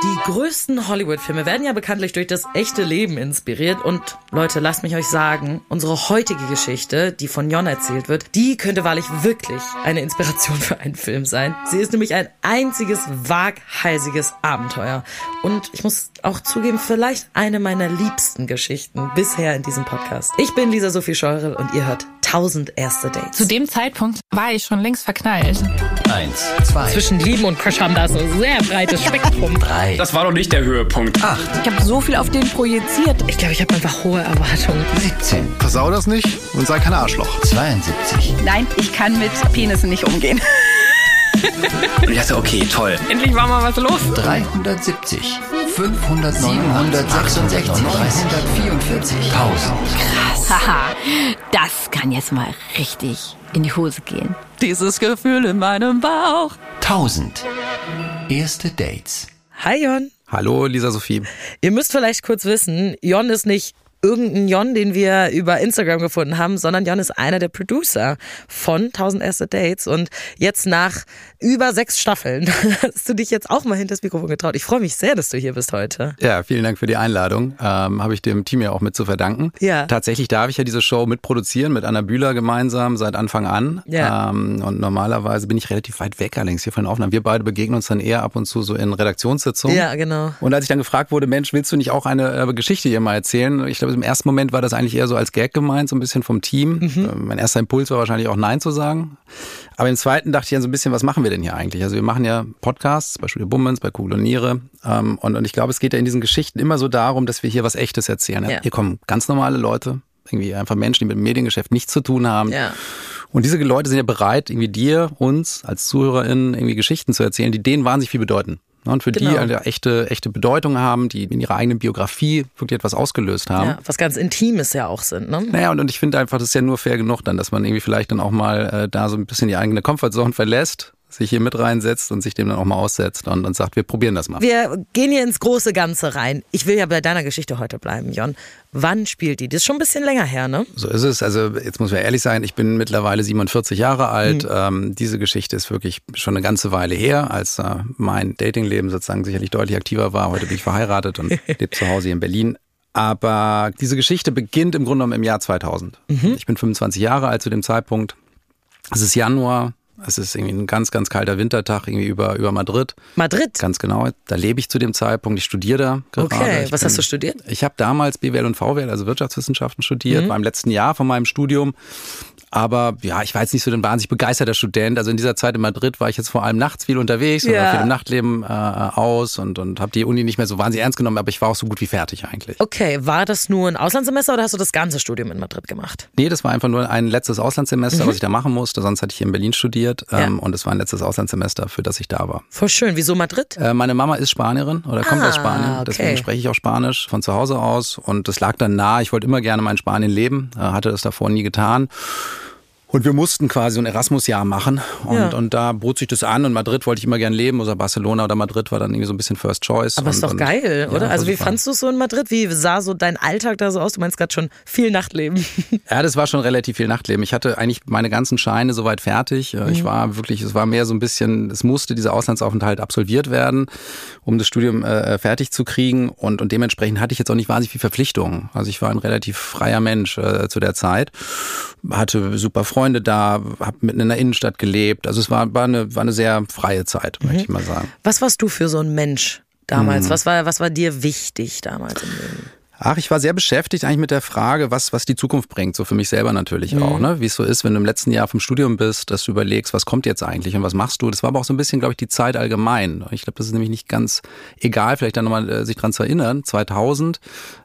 Die größten Hollywood-Filme werden ja bekanntlich durch das echte Leben inspiriert. Und Leute, lasst mich euch sagen, unsere heutige Geschichte, die von Jon erzählt wird, die könnte wahrlich wirklich eine Inspiration für einen Film sein. Sie ist nämlich ein einziges waghalsiges Abenteuer. Und ich muss auch zugeben, vielleicht eine meiner liebsten Geschichten bisher in diesem Podcast. Ich bin Lisa Sophie Scheurel und ihr hört 1000 erste Dates. Zu dem Zeitpunkt war ich schon längst verknallt. Eins, zwei, Zwischen Lieben und Crush haben da so ein sehr breites Spektrum. drei, Das war doch nicht der Höhepunkt. acht, Ich habe so viel auf den projiziert. Ich glaube, ich habe einfach hohe Erwartungen. 17, Versau das nicht und sei kein Arschloch. 72, Nein, ich kann mit Penissen nicht umgehen. Und ich dachte, okay, toll. Endlich war mal was los. 370, 500, 766, 944, 1000. Haha, das kann jetzt mal richtig in die Hose gehen. Dieses Gefühl in meinem Bauch. 1000. Erste Dates. Hi Jon. Hallo, Lisa Sophie. Ihr müsst vielleicht kurz wissen, Jon ist nicht irgendein Jon, den wir über Instagram gefunden haben, sondern Jon ist einer der Producer von 1000 erste Dates und jetzt nach über sechs Staffeln hast du dich jetzt auch mal hinter das Mikrofon getraut. Ich freue mich sehr, dass du hier bist heute. Ja, vielen Dank für die Einladung. Ähm, Habe ich dem Team ja auch mit zu verdanken. Ja. Tatsächlich darf ich ja diese Show mitproduzieren mit Anna Bühler gemeinsam seit Anfang an. Ja. Ähm, und normalerweise bin ich relativ weit weg allerdings hier von den Aufnahmen. Wir beide begegnen uns dann eher ab und zu so in Redaktionssitzungen. Ja, genau. Und als ich dann gefragt wurde, Mensch, willst du nicht auch eine äh, Geschichte hier mal erzählen? Ich glaube, im ersten Moment war das eigentlich eher so als Gag gemeint, so ein bisschen vom Team. Mhm. Äh, Mein erster Impuls war wahrscheinlich auch Nein zu sagen. Aber im zweiten dachte ich dann so ein bisschen, was machen wir denn hier eigentlich? Also wir machen ja Podcasts, bei Studio Bummens, bei Kugel und Niere. Ähm, und, und ich glaube, es geht ja in diesen Geschichten immer so darum, dass wir hier was Echtes erzählen. Ja. Hier kommen ganz normale Leute, irgendwie einfach Menschen, die mit dem Mediengeschäft nichts zu tun haben. Ja. Und diese Leute sind ja bereit, irgendwie dir, uns als ZuhörerInnen irgendwie Geschichten zu erzählen, die denen wahnsinnig viel bedeuten. Ne, Und für Genau. die eine echte, echte Bedeutung haben, die in ihrer eigenen Biografie wirklich etwas ausgelöst haben. Ja, was ganz Intimes ja auch sind, ne? Naja, und, und ich finde einfach, das ist ja nur fair genug dann, dass man irgendwie vielleicht dann auch mal äh, da so ein bisschen die eigene Comfortzone verlässt, sich hier mit reinsetzt und sich dem dann auch mal aussetzt und, und sagt, wir probieren das mal. Wir gehen hier ins große Ganze rein. Ich will ja bei deiner Geschichte heute bleiben, Jon. Wann spielt die? Das ist schon ein bisschen länger her, ne? So ist es. Also jetzt muss man ehrlich sein, ich bin mittlerweile 47 Jahre alt. Mhm. Ähm, diese Geschichte ist wirklich schon eine ganze Weile her, als äh, mein Datingleben sozusagen sicherlich deutlich aktiver war. Heute bin ich verheiratet und lebe zu Hause hier in Berlin. Aber diese Geschichte beginnt im Grunde genommen im Jahr 2000. Mhm. Ich bin 25 Jahre alt zu dem Zeitpunkt. Es ist Januar. Es ist irgendwie ein ganz, ganz kalter Wintertag irgendwie über, über Madrid. Madrid. Ganz genau. Da lebe ich zu dem Zeitpunkt. Ich studiere da gerade. Okay, Ich was bin- hast du studiert? ich habe damals BWL und VWL, also Wirtschaftswissenschaften studiert, Mhm. war im letzten Jahr von meinem Studium. Aber ja, ich war jetzt nicht so ein wahnsinnig begeisterter Student. Also in dieser Zeit in Madrid war ich jetzt vor allem nachts viel unterwegs und Ja. war viel im Nachtleben äh, aus und, und habe die Uni nicht mehr so wahnsinnig ernst genommen, aber ich war auch so gut wie fertig eigentlich. Okay, war das nur ein Auslandssemester oder hast du das ganze Studium in Madrid gemacht? Nee, das war einfach nur ein letztes Auslandssemester, was ich da machen musste. Sonst hatte ich hier in Berlin studiert Mhm. Ja. ähm, und es war ein letztes Auslandssemester, für das ich da war. Voll schön. Wieso Madrid? Äh, meine Mama ist Spanierin oder kommt Ah, aus Spanien, okay. deswegen spreche ich auch Spanisch von zu Hause aus und das lag dann nahe. Ich wollte immer gerne mal in Spanien leben, äh, hatte das davor nie getan. Und wir mussten quasi so ein Erasmus-Jahr machen und, Ja. und da bot sich das an und Madrid wollte ich immer gern leben, oder Barcelona oder Madrid war dann irgendwie so ein bisschen First Choice. Aber und, ist doch und, geil, oder? Also wie super. fandst du es so in Madrid? Wie sah so dein Alltag da so aus? Du meinst gerade schon viel Nachtleben. Ja, das war schon relativ viel Nachtleben. Ich hatte eigentlich meine ganzen Scheine soweit fertig. Äh, Mhm. Ich war wirklich, es war mehr so ein bisschen, es musste dieser Auslandsaufenthalt absolviert werden, um das Studium äh, fertig zu kriegen. Und, und dementsprechend hatte ich jetzt auch nicht wahnsinnig viel Verpflichtungen. Also ich war ein relativ freier Mensch äh, zu der Zeit. Hatte super Freunde da, habe mitten in der Innenstadt gelebt. Also es war, war, eine, war eine sehr freie Zeit, möchte ich mal sagen. Was warst du für so ein Mensch damals? Mhm. Was, war, was war dir wichtig damals im Leben? Ach, ich war sehr beschäftigt eigentlich mit der Frage, was, was die Zukunft bringt, so für mich selber natürlich auch, ne? Wie es so ist, wenn du im letzten Jahr vom Studium bist, dass du überlegst, was kommt jetzt eigentlich und was machst du? Das war aber auch so ein bisschen, glaube ich, die Zeit allgemein. Ich glaube, das ist nämlich nicht ganz egal, vielleicht dann nochmal äh, sich dran zu erinnern. 2000,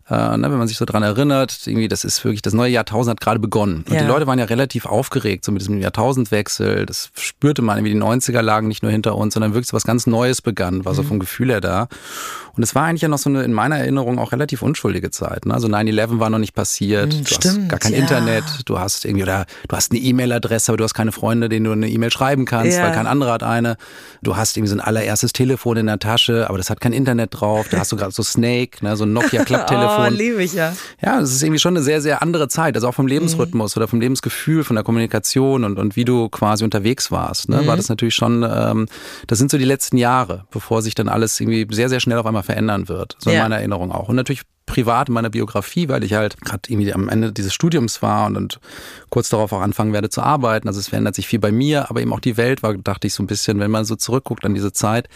äh, ne, wenn man sich so dran erinnert, irgendwie, das ist wirklich, das neue Jahrtausend hat gerade begonnen. Und Ja. die Leute waren ja relativ aufgeregt, so mit diesem Jahrtausendwechsel. Das spürte man, irgendwie die 90er lagen nicht nur hinter uns, sondern wirklich so was ganz Neues begann, war so vom Gefühl her da. Und es war eigentlich ja noch so eine, in meiner Erinnerung auch relativ unschuldige Zeit. Ne? Also 9-11 war noch nicht passiert, Hm, du stimmt, hast gar kein ja. Internet, du hast irgendwie, oder du hast eine E-Mail-Adresse, aber du hast keine Freunde, denen du eine E-Mail schreiben kannst, Ja. weil kein anderer hat eine. Du hast irgendwie so ein allererstes Telefon in der Tasche, aber das hat kein Internet drauf. Da hast du gerade so Snake, ne? so ein Oh, Nokia-Klapptelefon. liebe ich ja. Ja, es ist irgendwie schon eine sehr, sehr andere Zeit. Also auch Mhm. vom Lebensrhythmus oder vom Lebensgefühl, von der Kommunikation und, und wie du quasi unterwegs warst. Ne? Mhm. War das natürlich schon, ähm, das sind so die letzten Jahre, bevor sich dann alles irgendwie sehr, sehr schnell auf einmal verändern wird. So in Ja. meiner Erinnerung auch. Und natürlich privat in meiner Biografie, weil ich halt gerade irgendwie am Ende dieses Studiums war und, und kurz darauf auch anfangen werde zu arbeiten. Also es verändert sich viel bei mir, aber eben auch die Welt war, dachte ich so ein bisschen, wenn man so zurückguckt an diese Zeit,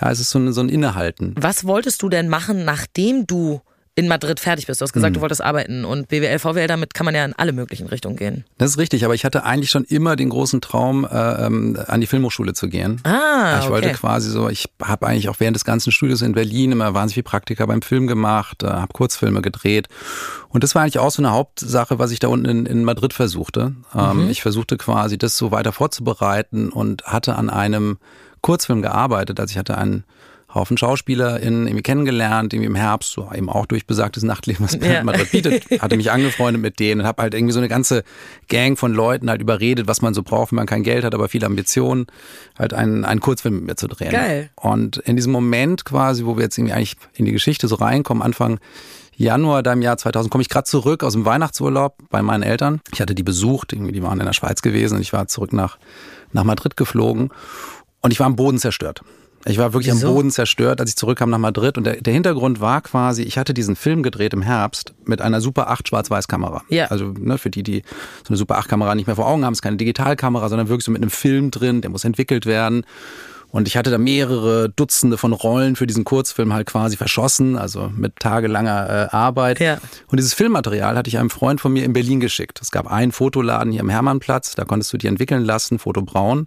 ja, es ist so ein, so ein Innehalten. Was wolltest du denn machen, nachdem du in Madrid fertig bist? Du hast gesagt, du wolltest arbeiten und BWL, VWL, damit kann man ja in alle möglichen Richtungen gehen. Das ist richtig, aber ich hatte eigentlich schon immer den großen Traum, äh, ähm, an die Filmhochschule zu gehen. Ah, Ich okay. wollte quasi so, ich habe eigentlich auch während des ganzen Studios in Berlin immer wahnsinnig viel Praktika beim Film gemacht, äh, habe Kurzfilme gedreht. Und das war eigentlich auch so eine Hauptsache, was ich da unten in, in Madrid versuchte. Ähm, Mhm. Ich versuchte quasi, das so weiter vorzubereiten und hatte an einem Kurzfilm gearbeitet. Also ich hatte einen Haufen SchauspielerInnen irgendwie kennengelernt, irgendwie im Herbst, so eben auch durch besagtes Nachtleben, was Ja. Madrid bietet, hatte mich angefreundet mit denen und habe halt irgendwie so eine ganze Gang von Leuten halt überredet, was man so braucht, wenn man kein Geld hat, aber viele Ambitionen, halt einen, einen Kurzfilm mit mir zu drehen. Geil. Und in diesem Moment quasi, wo wir jetzt irgendwie eigentlich in die Geschichte so reinkommen, Anfang Januar da im Jahr 2000 komme ich gerade zurück aus dem Weihnachtsurlaub bei meinen Eltern. Ich hatte die besucht, irgendwie die waren in der Schweiz gewesen und ich war zurück nach, nach Madrid geflogen und ich war am Boden zerstört. Ich war wirklich Wieso? am Boden zerstört, als ich zurückkam nach Madrid. Und der, der Hintergrund war quasi, ich hatte diesen Film gedreht im Herbst mit einer Super 8 Schwarz-Weiß-Kamera. Ja. Also ne, für die, die so eine Super 8-Kamera nicht mehr vor Augen haben, ist keine Digitalkamera, sondern wirklich so mit einem Film drin, der muss entwickelt werden. Und ich hatte da mehrere Dutzende von Rollen für diesen Kurzfilm halt quasi verschossen, also mit tagelanger äh, Arbeit. Ja. Und dieses Filmmaterial hatte ich einem Freund von mir in Berlin geschickt. Es gab einen Fotoladen hier am Hermannplatz, da konntest du die entwickeln lassen, Foto Braun.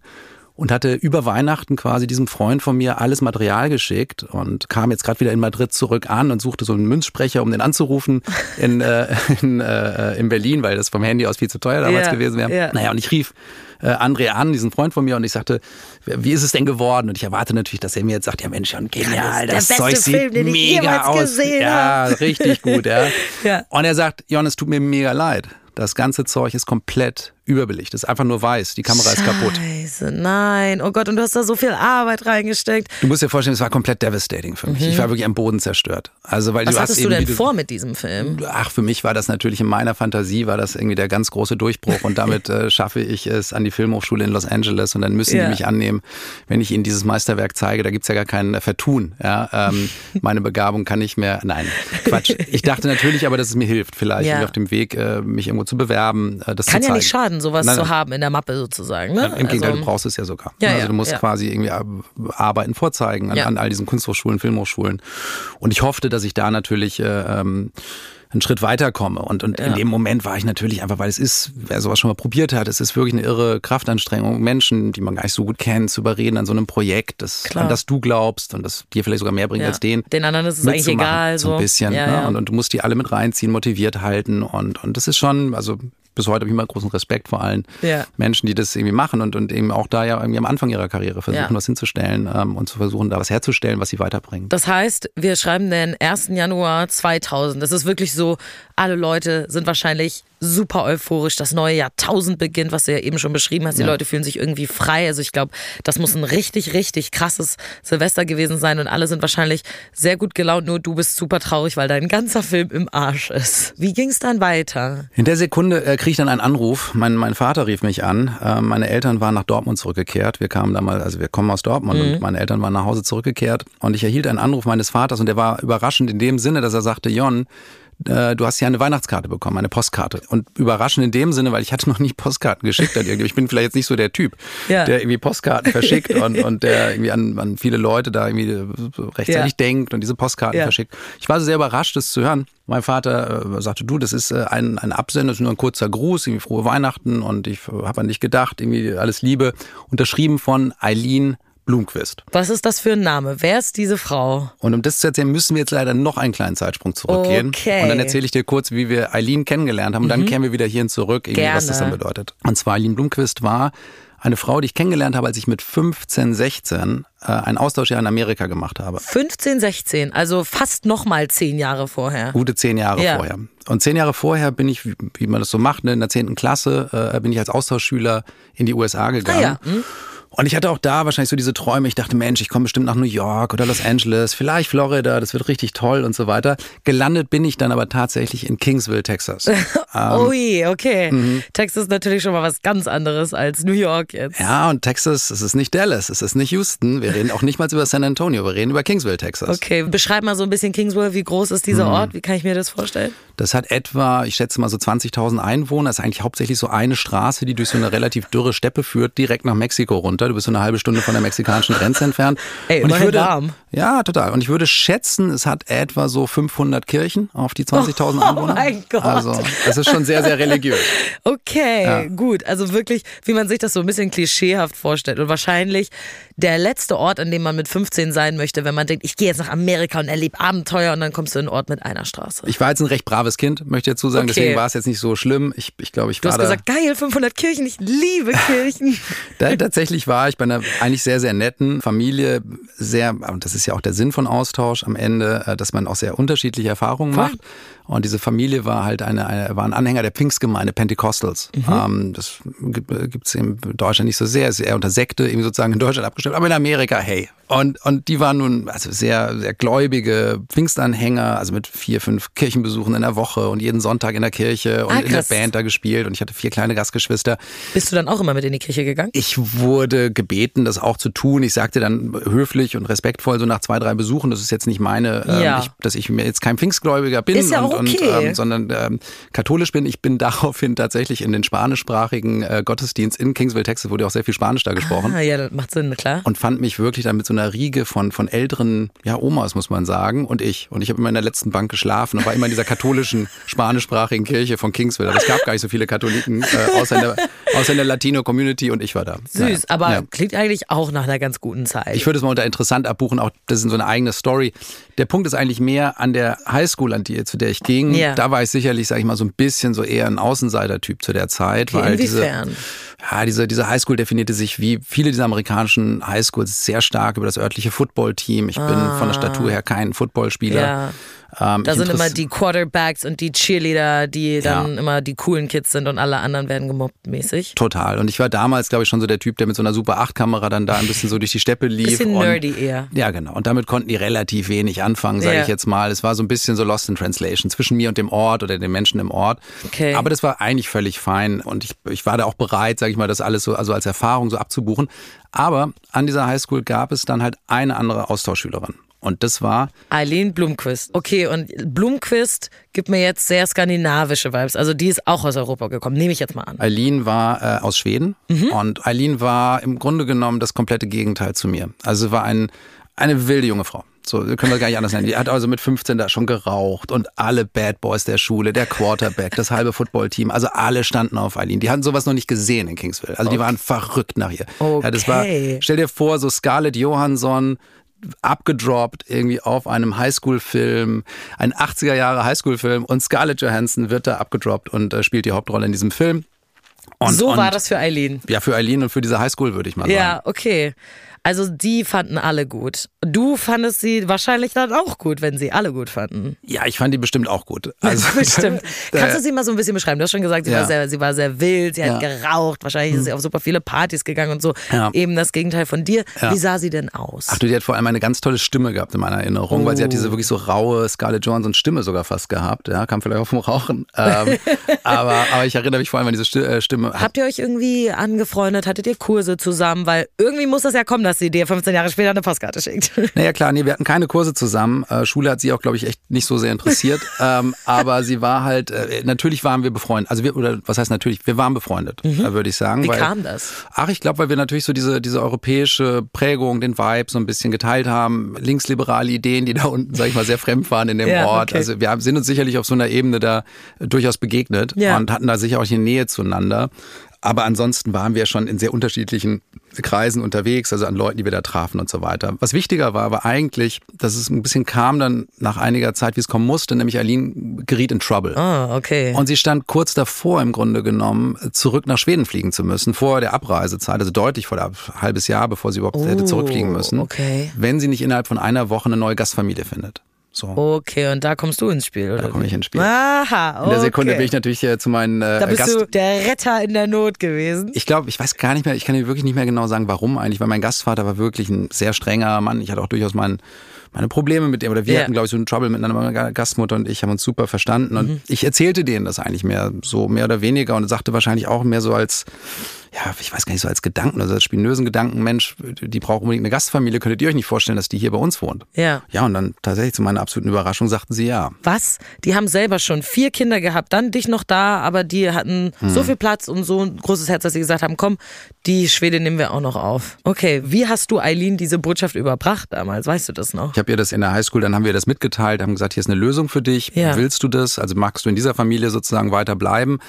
Und hatte über Weihnachten quasi diesem Freund von mir alles Material geschickt und kam jetzt gerade wieder in Madrid zurück an und suchte so einen Münzsprecher, um den anzurufen in, äh, in, äh, in Berlin, weil das vom Handy aus viel zu teuer damals Ja, gewesen wäre. ja. Naja, und ich rief äh, André an, diesen Freund von mir, und ich sagte, wie ist es denn geworden? Und ich erwarte natürlich, dass er mir jetzt sagt, ja Mensch, Jan, genial, das beste Zeug sieht Film, mega aus. ja, richtig gut, ja. Ja. Und er sagt, Jon, es tut mir mega leid. Das ganze Zeug ist komplett überbelichtet. Es ist einfach nur weiß. Die Kamera ist kaputt. Scheiße, nein. Oh Gott, und du hast da so viel Arbeit reingesteckt. Du musst dir vorstellen, es war komplett devastating für mich. Ich war wirklich am Boden zerstört. Also, weil Mhm. Was du hast hattest eben, du denn vor mit diesem Film? Ach, für mich war das natürlich in meiner Fantasie, war das irgendwie der ganz große Durchbruch und damit äh, schaffe ich es an die Filmhochschule in Los Angeles und dann müssen Ja. die mich annehmen, wenn ich ihnen dieses Meisterwerk zeige. Da gibt's ja gar kein äh, Vertun. Ja? Ähm, meine Begabung kann nicht mehr, nein, Quatsch. Ich dachte natürlich aber, dass es mir hilft, vielleicht Ja. auf dem Weg, äh, mich irgendwo zu bewerben, äh, das Kann zu ja nicht schaden, sowas Nein, zu nein. haben in der Mappe sozusagen. Ne? Im Gegenteil, Also- du brauchst es ja sogar. Ja, also du musst ja. quasi irgendwie Arbeiten vorzeigen an, Ja. an all diesen Kunsthochschulen, Filmhochschulen. Und ich hoffte, dass ich da natürlich äh, ähm, einen Schritt weiterkomme. Und, und in Ja. dem Moment war ich natürlich einfach, weil es ist, wer sowas schon mal probiert hat, es ist wirklich eine irre Kraftanstrengung, Menschen, die man gar nicht so gut kennt, zu überreden an so einem Projekt, das, Klar. an das du glaubst und das dir vielleicht sogar mehr bringt Ja. als den. Den anderen ist es eigentlich egal, So so. ein bisschen. Ja, ne? Und, und du musst die alle mit reinziehen, motiviert halten. Und, und das ist schon, also bis heute habe ich immer großen Respekt vor allen Ja. Menschen, die das irgendwie machen und, und eben auch da ja irgendwie am Anfang ihrer Karriere versuchen, Ja. was hinzustellen ähm, und zu versuchen, da was herzustellen, was sie weiterbringt. Das heißt, wir schreiben den 1. Januar 2000. Das ist wirklich so, alle Leute sind wahrscheinlich super euphorisch. Das neue Jahrtausend beginnt, was du ja eben schon beschrieben hast. Die Ja. Leute fühlen sich irgendwie frei. Also ich glaube, das muss ein richtig, richtig krasses Silvester gewesen sein und alle sind wahrscheinlich sehr gut gelaunt. Nur du bist super traurig, weil dein ganzer Film im Arsch ist. Wie ging es dann weiter? In der Sekunde äh, kriege ich dann einen Anruf. Mein, mein Vater rief mich an. Äh, meine Eltern waren nach Dortmund zurückgekehrt. Wir kamen damals, also wir kommen aus Dortmund und meine Eltern waren nach Hause zurückgekehrt. Und ich erhielt einen Anruf meines Vaters und der war überraschend in dem Sinne, dass er sagte, Jon, äh, du hast ja eine Weihnachtskarte bekommen, eine Postkarte. Und überraschend in dem Sinne, weil ich hatte noch nie Postkarten geschickt. an irgendwie. Ich bin vielleicht jetzt nicht so der Typ, Ja. der irgendwie Postkarten verschickt und, und der irgendwie an, an viele Leute da irgendwie rechtzeitig Ja. denkt und diese Postkarten Ja. verschickt. Ich war sehr überrascht, das zu hören. Mein Vater äh, sagte, du, das ist äh, ein, ein Absender, das ist nur ein kurzer Gruß, irgendwie frohe Weihnachten und ich äh, habe an dich gedacht, irgendwie alles Liebe. Unterschrieben von Eileen Blumquist. Was ist das für ein Name? Wer ist diese Frau? Und um das zu erzählen, müssen wir jetzt leider noch einen kleinen Zeitsprung zurückgehen. Okay. Mhm. Und dann erzähle ich dir kurz, wie wir Eileen kennengelernt haben. Und dann kehren wir wieder hierhin zurück, irgendwie, was das dann Gerne. bedeutet. Und zwar Eileen Blumquist war eine Frau, die ich kennengelernt habe, als ich mit 15, 16 äh, einen Austauschjahr in Amerika gemacht habe. 15, 16, also fast nochmal zehn Jahre vorher. Gute zehn Jahre Ja. vorher. Und zehn Jahre vorher bin ich, wie, wie man das so macht, ne, in der zehnten Klasse, äh, bin ich als Austauschschüler in die USA gegangen. Ah ja, hm. Und ich hatte auch da wahrscheinlich so diese Träume. Ich dachte, Mensch, ich komme bestimmt nach New York oder Los Angeles, vielleicht Florida, das wird richtig toll und so weiter. Gelandet bin ich dann aber tatsächlich in Kingsville, Texas. ähm, Ui, okay. Texas ist natürlich schon mal was ganz anderes als New York jetzt. ja, und Texas, es ist nicht Dallas, es ist nicht Houston. Wir reden auch nicht mal über San Antonio, wir reden über Kingsville, Texas. Okay, beschreib mal so ein bisschen Kingsville. Wie groß ist Mhm. dieser Ort? Wie kann ich mir das vorstellen? Das hat etwa, ich schätze mal so 20.000 Einwohner. Das ist eigentlich hauptsächlich so eine Straße, die durch so eine relativ dürre Steppe führt, direkt nach Mexiko runter. Du bist so eine halbe Stunde von der mexikanischen Grenze entfernt. Ey, und ich würde, warm. Ja, total. Und ich würde schätzen, es hat etwa so 500 Kirchen auf die 20.000 Oh Einwohner. mein Gott. Also, das ist schon sehr, sehr religiös. Okay, gut. Also wirklich, wie man sich das so ein bisschen klischeehaft vorstellt. Und wahrscheinlich der letzte Ort, an dem man mit 15 sein möchte, wenn man denkt, ich gehe jetzt nach Amerika und erlebe Abenteuer und dann kommst du in einen Ort mit einer Straße. Ich war jetzt ein recht braves Kind, möchte ich dazu sagen. Okay. Deswegen war es jetzt nicht so schlimm. Ich, ich glaube, ich Du war hast da. gesagt, geil, 500 Kirchen, ich liebe Kirchen. Da, tatsächlich war ich bei einer eigentlich sehr, sehr netten Familie, sehr, und das ist ja auch der Sinn von Austausch am Ende, äh, dass man auch sehr unterschiedliche Erfahrungen Voll. macht. Und diese Familie war halt eine, eine war ein Anhänger der Pfingstgemeinde Pentecostals. Ähm, das gibt es in Deutschland nicht so sehr, ist eher unter Sekte, eben sozusagen in Deutschland abgestellt, aber in Amerika, hey. Und, und die waren nun also sehr, sehr gläubige Pfingstanhänger, also mit vier, fünf Kirchenbesuchen in der Woche und jeden Sonntag in der Kirche und Ah, in der. Band da gespielt und ich hatte vier kleine Gastgeschwister. Bist du dann auch immer mit in die Kirche gegangen? Ich wurde gebeten, das auch zu tun. Ich sagte dann höflich und respektvoll so nach zwei, drei Besuchen, das ist jetzt nicht meine, ähm, Ja. ich, dass ich mir jetzt kein Pfingstgläubiger bin, Ist ja auch und, okay. ähm, sondern ähm, katholisch bin. Ich bin daraufhin tatsächlich in den spanischsprachigen äh, Gottesdienst in Kingsville, Texas, wurde ja auch sehr viel Spanisch da gesprochen. Ah, ja, das macht Sinn, klar. Und fand mich wirklich dann mit so einer Riege von, von älteren ja, Omas, muss man sagen, und ich. Und ich habe immer in der letzten Bank geschlafen und war immer in dieser katholischen, spanischsprachigen Kirche von Kingsville. Aber es gab gar nicht so viele Katholiken, äh, außer, in der, außer in der Latino-Community und ich war da. Süß, Naja. aber Ja. klingt eigentlich auch nach einer ganz guten Zeit. Ich würde es mal unter interessant abbuchen, auch das ist so eine eigene Story. Der Punkt ist eigentlich mehr an der Highschool, an die, zu der ich ging. Ja. Da war ich sicherlich, sag ich mal, so ein bisschen so eher ein Außenseiter-Typ zu der Zeit. Okay, weil diese, ja, diese, diese Highschool definierte sich wie viele dieser amerikanischen Highschools sehr stark über das örtliche Footballteam. Ich bin von der Statur her kein Footballspieler. Ah. Ja. Ähm, Da sind immer die Quarterbacks und die Cheerleader, die dann Ja. immer die coolen Kids sind und alle anderen werden gemobbt mäßig. Total. Und ich war damals, glaube ich, schon so der Typ, der mit so einer Super 8-Kamera dann da ein bisschen so durch die Steppe lief. Bisschen und, nerdy eher. Ja, genau. Und damit konnten die relativ wenig anfangen, sage Ja. ich jetzt mal. Es war so ein bisschen so Lost in Translation zwischen mir und dem Ort oder den Menschen im Ort. Okay. Aber das war eigentlich völlig fein und ich, ich war da auch bereit, sage ich mal, das alles so also als Erfahrung so abzubuchen. Aber an dieser Highschool gab es dann halt eine andere Austauschschülerin. Und das war Eileen Blumquist. Okay, und Blumquist gibt mir jetzt sehr skandinavische Vibes. Also die ist auch aus Europa gekommen, nehme ich jetzt mal an. Eileen war äh, aus Schweden Mhm. und Eileen war im Grunde genommen das komplette Gegenteil zu mir. Also war ein, eine wilde junge Frau. So können wir gar nicht anders nennen. Die hat also mit 15 da schon geraucht und alle Bad Boys der Schule, der Quarterback, das halbe Footballteam, also alle standen auf Eileen. Die hatten sowas noch nicht gesehen in Kingsville. Also die waren verrückt nach ihr. Ja, das war, Okay. stell dir vor, so Scarlett Johansson abgedroppt irgendwie auf einem Highschool-Film, ein 80er Jahre Highschool-Film und Scarlett Johansson wird da abgedroppt und äh, spielt die Hauptrolle in diesem Film. Und, so und, war das für Eileen. Ja, für Eileen und für diese Highschool würde ich mal Ja, sagen. okay. Also die fanden alle gut. Du fandest sie wahrscheinlich dann auch gut, wenn sie alle gut fanden. Ja, ich fand die bestimmt auch gut. Also, Bestimmt. Kannst du sie mal so ein bisschen beschreiben? Du hast schon gesagt, sie, Ja. war, sehr, sie war sehr wild, sie hat Ja. Hm. geraucht, wahrscheinlich ist sie auf super viele Partys gegangen und so. Ja. Eben das Gegenteil von dir. Wie sah sie denn aus? Ach du, die hat vor allem eine ganz tolle Stimme gehabt in meiner Erinnerung, weil sie hat Oh. diese wirklich so raue Scarlett Johansson Stimme sogar fast gehabt. Ja, kam vielleicht auch vom Rauchen. Ähm, aber, aber ich erinnere mich vor allem an diese äh, Stimme. Habt ihr euch irgendwie angefreundet? Hattet ihr Kurse zusammen? Weil irgendwie muss das ja kommen, dass sie dir 15 Jahre später eine Postkarte schickt. Naja, klar, nee, wir hatten keine Kurse zusammen. Äh, Schule hat sie auch, glaube ich, echt nicht so sehr interessiert. ähm, aber sie war halt, äh, natürlich waren wir befreundet. Also wir, oder was heißt natürlich, wir waren befreundet, äh, würde ich sagen. Mhm. Wie weil, kam das? Ach, ich glaube, weil wir natürlich so diese, diese europäische Prägung, den Vibe so ein bisschen geteilt haben. Linksliberale Ideen, die da unten, sag ich mal, sehr fremd waren in dem Ja, Ort. okay. Also wir haben- sind uns sicherlich auf so einer Ebene da durchaus begegnet Ja. und hatten da sicher auch eine Nähe zueinander. Aber ansonsten waren wir schon in sehr unterschiedlichen Kreisen unterwegs, also an Leuten, die wir da trafen und so weiter. Was wichtiger war, war eigentlich, dass es ein bisschen kam dann nach einiger Zeit, wie es kommen musste, nämlich Aline geriet in Trouble. Ah, okay. Und sie stand kurz davor im Grunde genommen, zurück nach Schweden fliegen zu müssen, vor der Abreisezeit, also deutlich vor der halbes Jahr, bevor sie überhaupt hätte zurückfliegen müssen. Oh, okay. Wenn sie nicht innerhalb von einer Woche eine neue Gastfamilie findet. So. Okay, und da kommst du ins Spiel, oder? Da komme ich ins Spiel. Aha, okay. In der Sekunde bin ich natürlich äh, zu meinen äh, Da bist Gast du der Retter in der Not gewesen. Ich glaube, ich weiß gar nicht mehr, ich kann dir wirklich nicht mehr genau sagen, warum eigentlich, weil mein Gastvater war wirklich ein sehr strenger Mann. Ich hatte auch durchaus mein, meine Probleme mit dem, oder wir Ja. hatten, glaube ich, so einen Trouble miteinander. Meine Gastmutter und ich haben uns super verstanden. Und Mhm. ich erzählte denen das eigentlich mehr, so mehr oder weniger und sagte wahrscheinlich auch mehr so als, ja, ich weiß gar nicht, so als Gedanken, also als spinösen Gedanken, Mensch, die braucht unbedingt eine Gastfamilie, könntet ihr euch nicht vorstellen, dass die hier bei uns wohnt? Ja. Ja, und dann tatsächlich zu meiner absoluten Überraschung sagten sie ja. Was? Die haben selber schon vier Kinder gehabt, dann dich noch da, aber die hatten Hm. so viel Platz und so ein großes Herz, dass sie gesagt haben, komm, die Schwede nehmen wir auch noch auf. Okay, wie hast du Eileen diese Botschaft überbracht damals? Weißt du das noch? Ich habe ihr das in der Highschool, dann haben wir das mitgeteilt, haben gesagt, hier ist eine Lösung für dich. Ja. Willst du das? Also magst du in dieser Familie sozusagen weiter bleiben?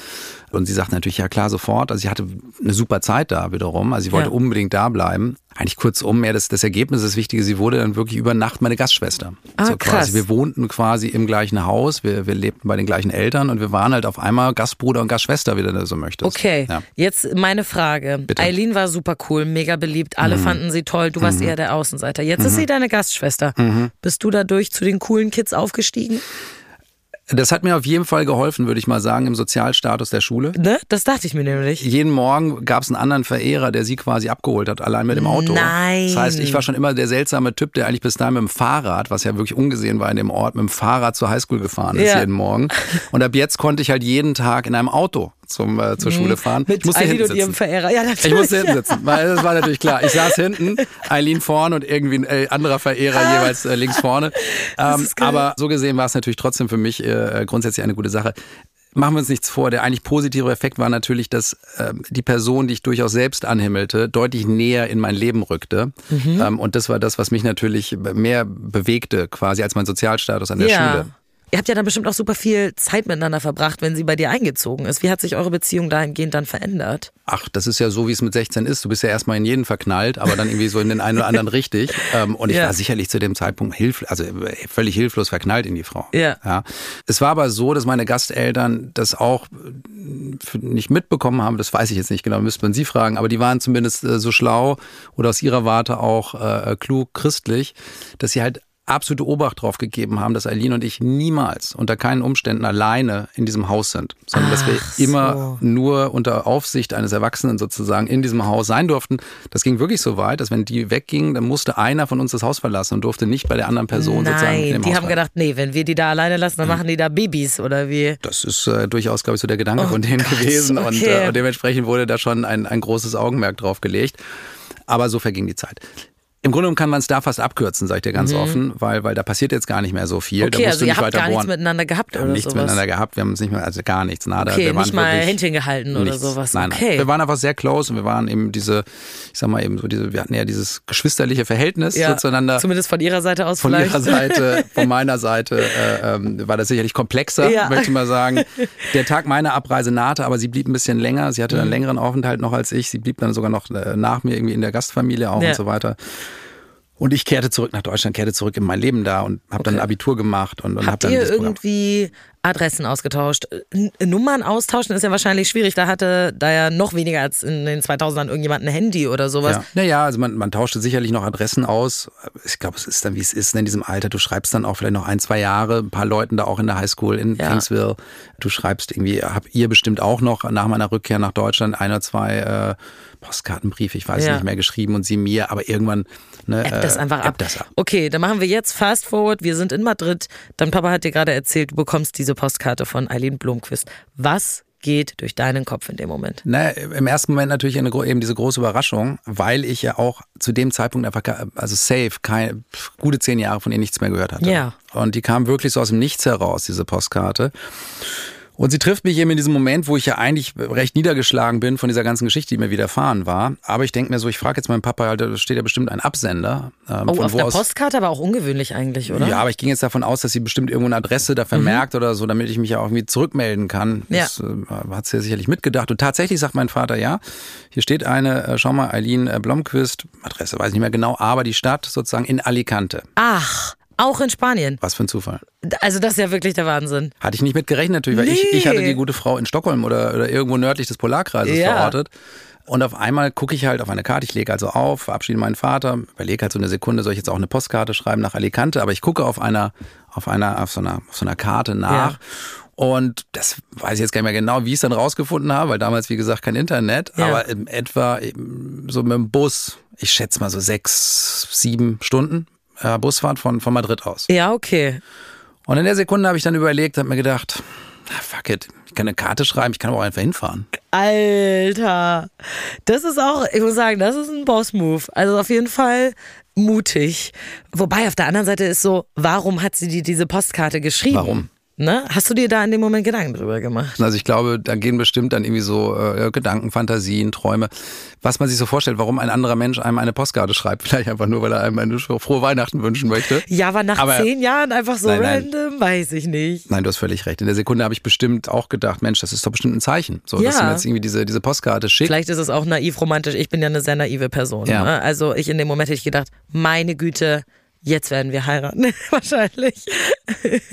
Und sie sagt natürlich, ja klar, sofort. Also sie hatte eine super Zeit da wiederum. Also sie wollte Ja. unbedingt da bleiben. Eigentlich kurzum, mehr das, das Ergebnis ist das Wichtige. Sie wurde dann wirklich über Nacht meine Gastschwester. Ah, so krass. quasi. Wir wohnten quasi im gleichen Haus. Wir, wir lebten bei den gleichen Eltern und wir waren halt auf einmal Gastbruder und Gastschwester, wie du so möchtest. Okay, Ja. jetzt meine Frage. Mhm. Eileen war super cool, mega beliebt, alle fanden sie toll, du warst eher der Außenseiter. Jetzt ist sie deine Gastschwester. Mhm. Bist du dadurch zu den coolen Kids aufgestiegen? Das hat mir auf jeden Fall geholfen, würde ich mal sagen, im Sozialstatus der Schule. Ne? Das dachte ich mir nämlich. jeden Morgen gab es einen anderen Verehrer, der sie quasi abgeholt hat, allein mit dem Auto. Nein. Das heißt, ich war schon immer der seltsame Typ, der eigentlich bis dahin mit dem Fahrrad, was ja wirklich ungesehen war in dem Ort, mit dem Fahrrad zur Highschool gefahren ist Ja. jeden Morgen. Und ab jetzt konnte ich halt jeden Tag in einem Auto zum, äh, zur Schule fahren. Mhm. Mit ich musste Eileen hinten und ihrem sitzen. Verehrer. Ja, natürlich. Ich musste hinten sitzen, weil das war natürlich klar. Ich saß hinten, Eileen vorne und irgendwie ein äh, anderer Verehrer jeweils äh, links vorne. Ähm, aber so gesehen war es natürlich trotzdem für mich äh, grundsätzlich eine gute Sache. Machen wir uns nichts vor, der eigentlich positive Effekt war natürlich, dass ähm, die Person, die ich durchaus selbst anhimmelte, deutlich näher in mein Leben rückte. Mhm. Ähm, und das war das, was mich natürlich mehr bewegte, quasi als mein Sozialstatus an der ja. Schule. Ihr habt ja dann bestimmt auch super viel Zeit miteinander verbracht, wenn sie bei dir eingezogen ist. Wie hat sich eure Beziehung dahingehend dann verändert? Ach, das ist ja so, wie es mit 16 ist. Du bist ja erstmal in jeden verknallt, aber dann irgendwie so in den einen oder anderen richtig. Ähm, und ich Ja. war sicherlich zu dem Zeitpunkt hilf, also äh, völlig hilflos verknallt in die Frau. Ja. ja. Es war aber so, dass meine Gasteltern das auch äh, nicht mitbekommen haben. Das weiß ich jetzt nicht genau, müsste man sie fragen. Aber die waren zumindest äh, so schlau oder aus ihrer Warte auch äh, klug christlich, dass sie halt absolute Obacht drauf gegeben haben, dass Eileen und ich niemals unter keinen Umständen alleine in diesem Haus sind, sondern dass wir Ach immer nur unter Aufsicht eines Erwachsenen sozusagen in diesem Haus sein durften. Das ging wirklich so weit, dass wenn die weggingen, dann musste einer von uns das Haus verlassen und durfte nicht bei der anderen Person sozusagen in Nein, die Haus haben bleiben. gedacht, nee, wenn wir die da alleine lassen, dann machen die da Babys oder wie? Das ist äh, durchaus, glaube ich, so der Gedanke Oh von denen Gott, gewesen und, okay. äh, und dementsprechend wurde da schon ein, ein großes Augenmerk drauf gelegt. Aber so verging die Zeit. Im Grunde genommen kann man es da fast abkürzen, sage ich dir ganz offen, weil, weil da passiert jetzt gar nicht mehr so viel. da Mhm. Okay, musst also du ihr nicht habt weiter gar nichts bohren. miteinander gehabt oder nichts sowas? miteinander gehabt, wir haben uns nicht mehr, also gar nichts, nada. Okay, wir waren nicht mal Händchen gehalten oder nichts. sowas. Nein, okay. nein. Wir waren einfach sehr close und wir waren eben diese, ich sag mal eben so diese, wir hatten ja dieses geschwisterliche Verhältnis ja, zueinander. Zumindest von ihrer Seite aus Von vielleicht. ihrer Seite, von meiner Seite äh, ähm, war das sicherlich komplexer, Ja. möchte ich mal sagen. Der Tag meiner Abreise nahte, aber sie blieb ein bisschen länger. Sie hatte Mhm. einen längeren Aufenthalt noch als ich. Sie blieb dann sogar noch äh, nach mir irgendwie in der Gastfamilie auch Ja. und so weiter. Und ich kehrte zurück nach Deutschland, kehrte zurück in mein Leben da und habe dann Okay. ein Abitur gemacht und, und habe Habt dann ihr irgendwie Adressen ausgetauscht? N Nummern austauschen ist ja wahrscheinlich schwierig. Da hatte da ja noch weniger als in den 2000ern irgendjemand ein Handy oder sowas. Ja. Naja, also man, man tauschte sicherlich noch Adressen aus. Ich glaube, es ist dann, wie es ist in diesem Alter. Du schreibst dann auch vielleicht noch ein, zwei Jahre, ein paar Leuten da auch in der Highschool in Ja. Kingsville. Du schreibst irgendwie, habt ihr bestimmt auch noch nach meiner Rückkehr nach Deutschland ein oder zwei äh, Postkartenbriefe, ich weiß Ja. nicht mehr, geschrieben und sie mir, aber irgendwann ne, App das äh, einfach App ab. Das ab. Okay, dann machen wir jetzt Fast Forward. Wir sind in Madrid. Dein Papa hat dir gerade erzählt, du bekommst diese Postkarte von Eileen Blomqvist. Was geht durch deinen Kopf in dem Moment? Na, Im ersten Moment natürlich eine, eben diese große Überraschung, weil ich ja auch zu dem Zeitpunkt einfach, also safe, keine, gute zehn Jahre von ihr nichts mehr gehört hatte. Ja. Und die kam wirklich so aus dem Nichts heraus, diese Postkarte. Und sie trifft mich eben in diesem Moment, wo ich ja eigentlich recht niedergeschlagen bin von dieser ganzen Geschichte, die mir widerfahren war. Aber ich denke mir so, ich frage jetzt meinen Papa, halt, da steht ja bestimmt ein Absender. Ähm, Oh, von auf wo der aus- Postkarte aber auch ungewöhnlich eigentlich, oder? Ja, aber ich ging jetzt davon aus, dass sie bestimmt irgendwo eine Adresse da vermerkt oder so, damit ich mich ja auch irgendwie zurückmelden kann. Ja. Das äh, hat sie ja sicherlich mitgedacht. Und tatsächlich sagt mein Vater, ja, hier steht eine, äh, schau mal, Eileen äh, Blomqvist, Adresse weiß ich nicht mehr genau, aber die Stadt sozusagen in Alicante. Ach, auch in Spanien. Was für ein Zufall. Also das ist ja wirklich der Wahnsinn. Hatte ich nicht mit gerechnet natürlich, weil ich, Nee. ich hatte die gute Frau in Stockholm oder, oder irgendwo nördlich des Polarkreises Ja. verortet. Und auf einmal gucke ich halt auf eine Karte, ich lege also auf, verabschiede meinen Vater, überlege halt so eine Sekunde, soll ich jetzt auch eine Postkarte schreiben nach Alicante, aber ich gucke auf einer, auf einer, auf so einer, auf so einer Karte nach. Ja. Und das weiß ich jetzt gar nicht mehr genau, wie ich es dann rausgefunden habe, weil damals, wie gesagt, kein Internet, Ja. aber in etwa so mit dem Bus, ich schätze mal so sechs, sieben Stunden äh, Busfahrt von, von Madrid aus. Ja, okay. Und in der Sekunde habe ich dann überlegt, habe mir gedacht, fuck it, ich kann eine Karte schreiben, ich kann aber auch einfach hinfahren. Alter. Das ist auch, ich muss sagen, das ist ein Boss-Move. Also auf jeden Fall mutig. Wobei auf der anderen Seite ist so, warum hat sie dir diese Postkarte geschrieben? Warum? Ne? Hast du dir da in dem Moment Gedanken drüber gemacht? Also ich glaube, da gehen bestimmt dann irgendwie so äh, Gedanken, Fantasien, Träume, was man sich so vorstellt, warum ein anderer Mensch einem eine Postkarte schreibt. Vielleicht einfach nur, weil er einem eine frohe Weihnachten wünschen möchte. Ja, aber nach Aber- zehn Jahren einfach so Nein, nein. random, weiß ich nicht. Nein, du hast völlig recht. In der Sekunde habe ich bestimmt auch gedacht, Mensch, das ist doch bestimmt ein Zeichen. So, dass Ja. du mir jetzt irgendwie diese, diese Postkarte schickst. Vielleicht ist es auch naiv romantisch. Ich bin ja eine sehr naive Person. Ja. Ne? Also ich in dem Moment hätte ich gedacht, meine Güte, jetzt werden wir heiraten. Wahrscheinlich.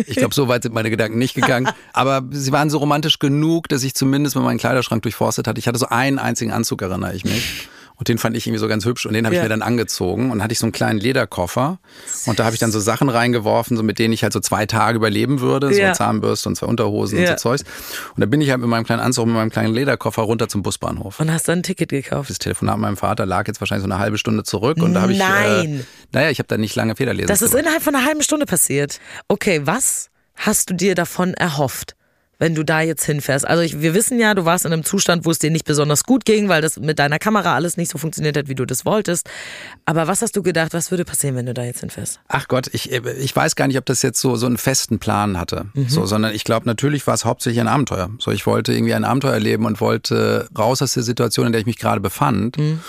Ich glaube, so weit sind meine Gedanken nicht gegangen. Aber sie waren so romantisch genug, dass ich zumindest mal meinen Kleiderschrank durchforstet hatte. Ich hatte so einen einzigen Anzug, erinnere ich mich. Und den fand ich irgendwie so ganz hübsch und den habe Ja. ich mir dann angezogen und dann hatte ich so einen kleinen Lederkoffer und da habe ich dann so Sachen reingeworfen, so mit denen ich halt so zwei Tage überleben würde, so Ja. Zahnbürste und zwei Unterhosen Ja. und so Zeugs. Und da bin ich halt mit meinem kleinen Anzug, mit meinem kleinen Lederkoffer runter zum Busbahnhof. Und hast dann ein Ticket gekauft. Das Telefonat mit meinem Vater lag jetzt wahrscheinlich so eine halbe Stunde zurück und da habe ich äh, Nein. naja, ich habe da nicht lange Federlesen. Das ist gemacht. innerhalb von einer halben Stunde passiert. Okay, was hast du dir davon erhofft? Wenn du da jetzt hinfährst. Also ich, wir wissen ja, du warst in einem Zustand, wo es dir nicht besonders gut ging, weil das mit deiner Kamera alles nicht so funktioniert hat, wie du das wolltest. Aber was hast du gedacht, was würde passieren, wenn du da jetzt hinfährst? Ach Gott, ich, ich weiß gar nicht, ob das jetzt so, so einen festen Plan hatte. Mhm. So, sondern ich glaube, natürlich war es hauptsächlich ein Abenteuer. So, ich wollte irgendwie ein Abenteuer erleben und wollte raus aus der Situation, in der ich mich gerade befand Mhm.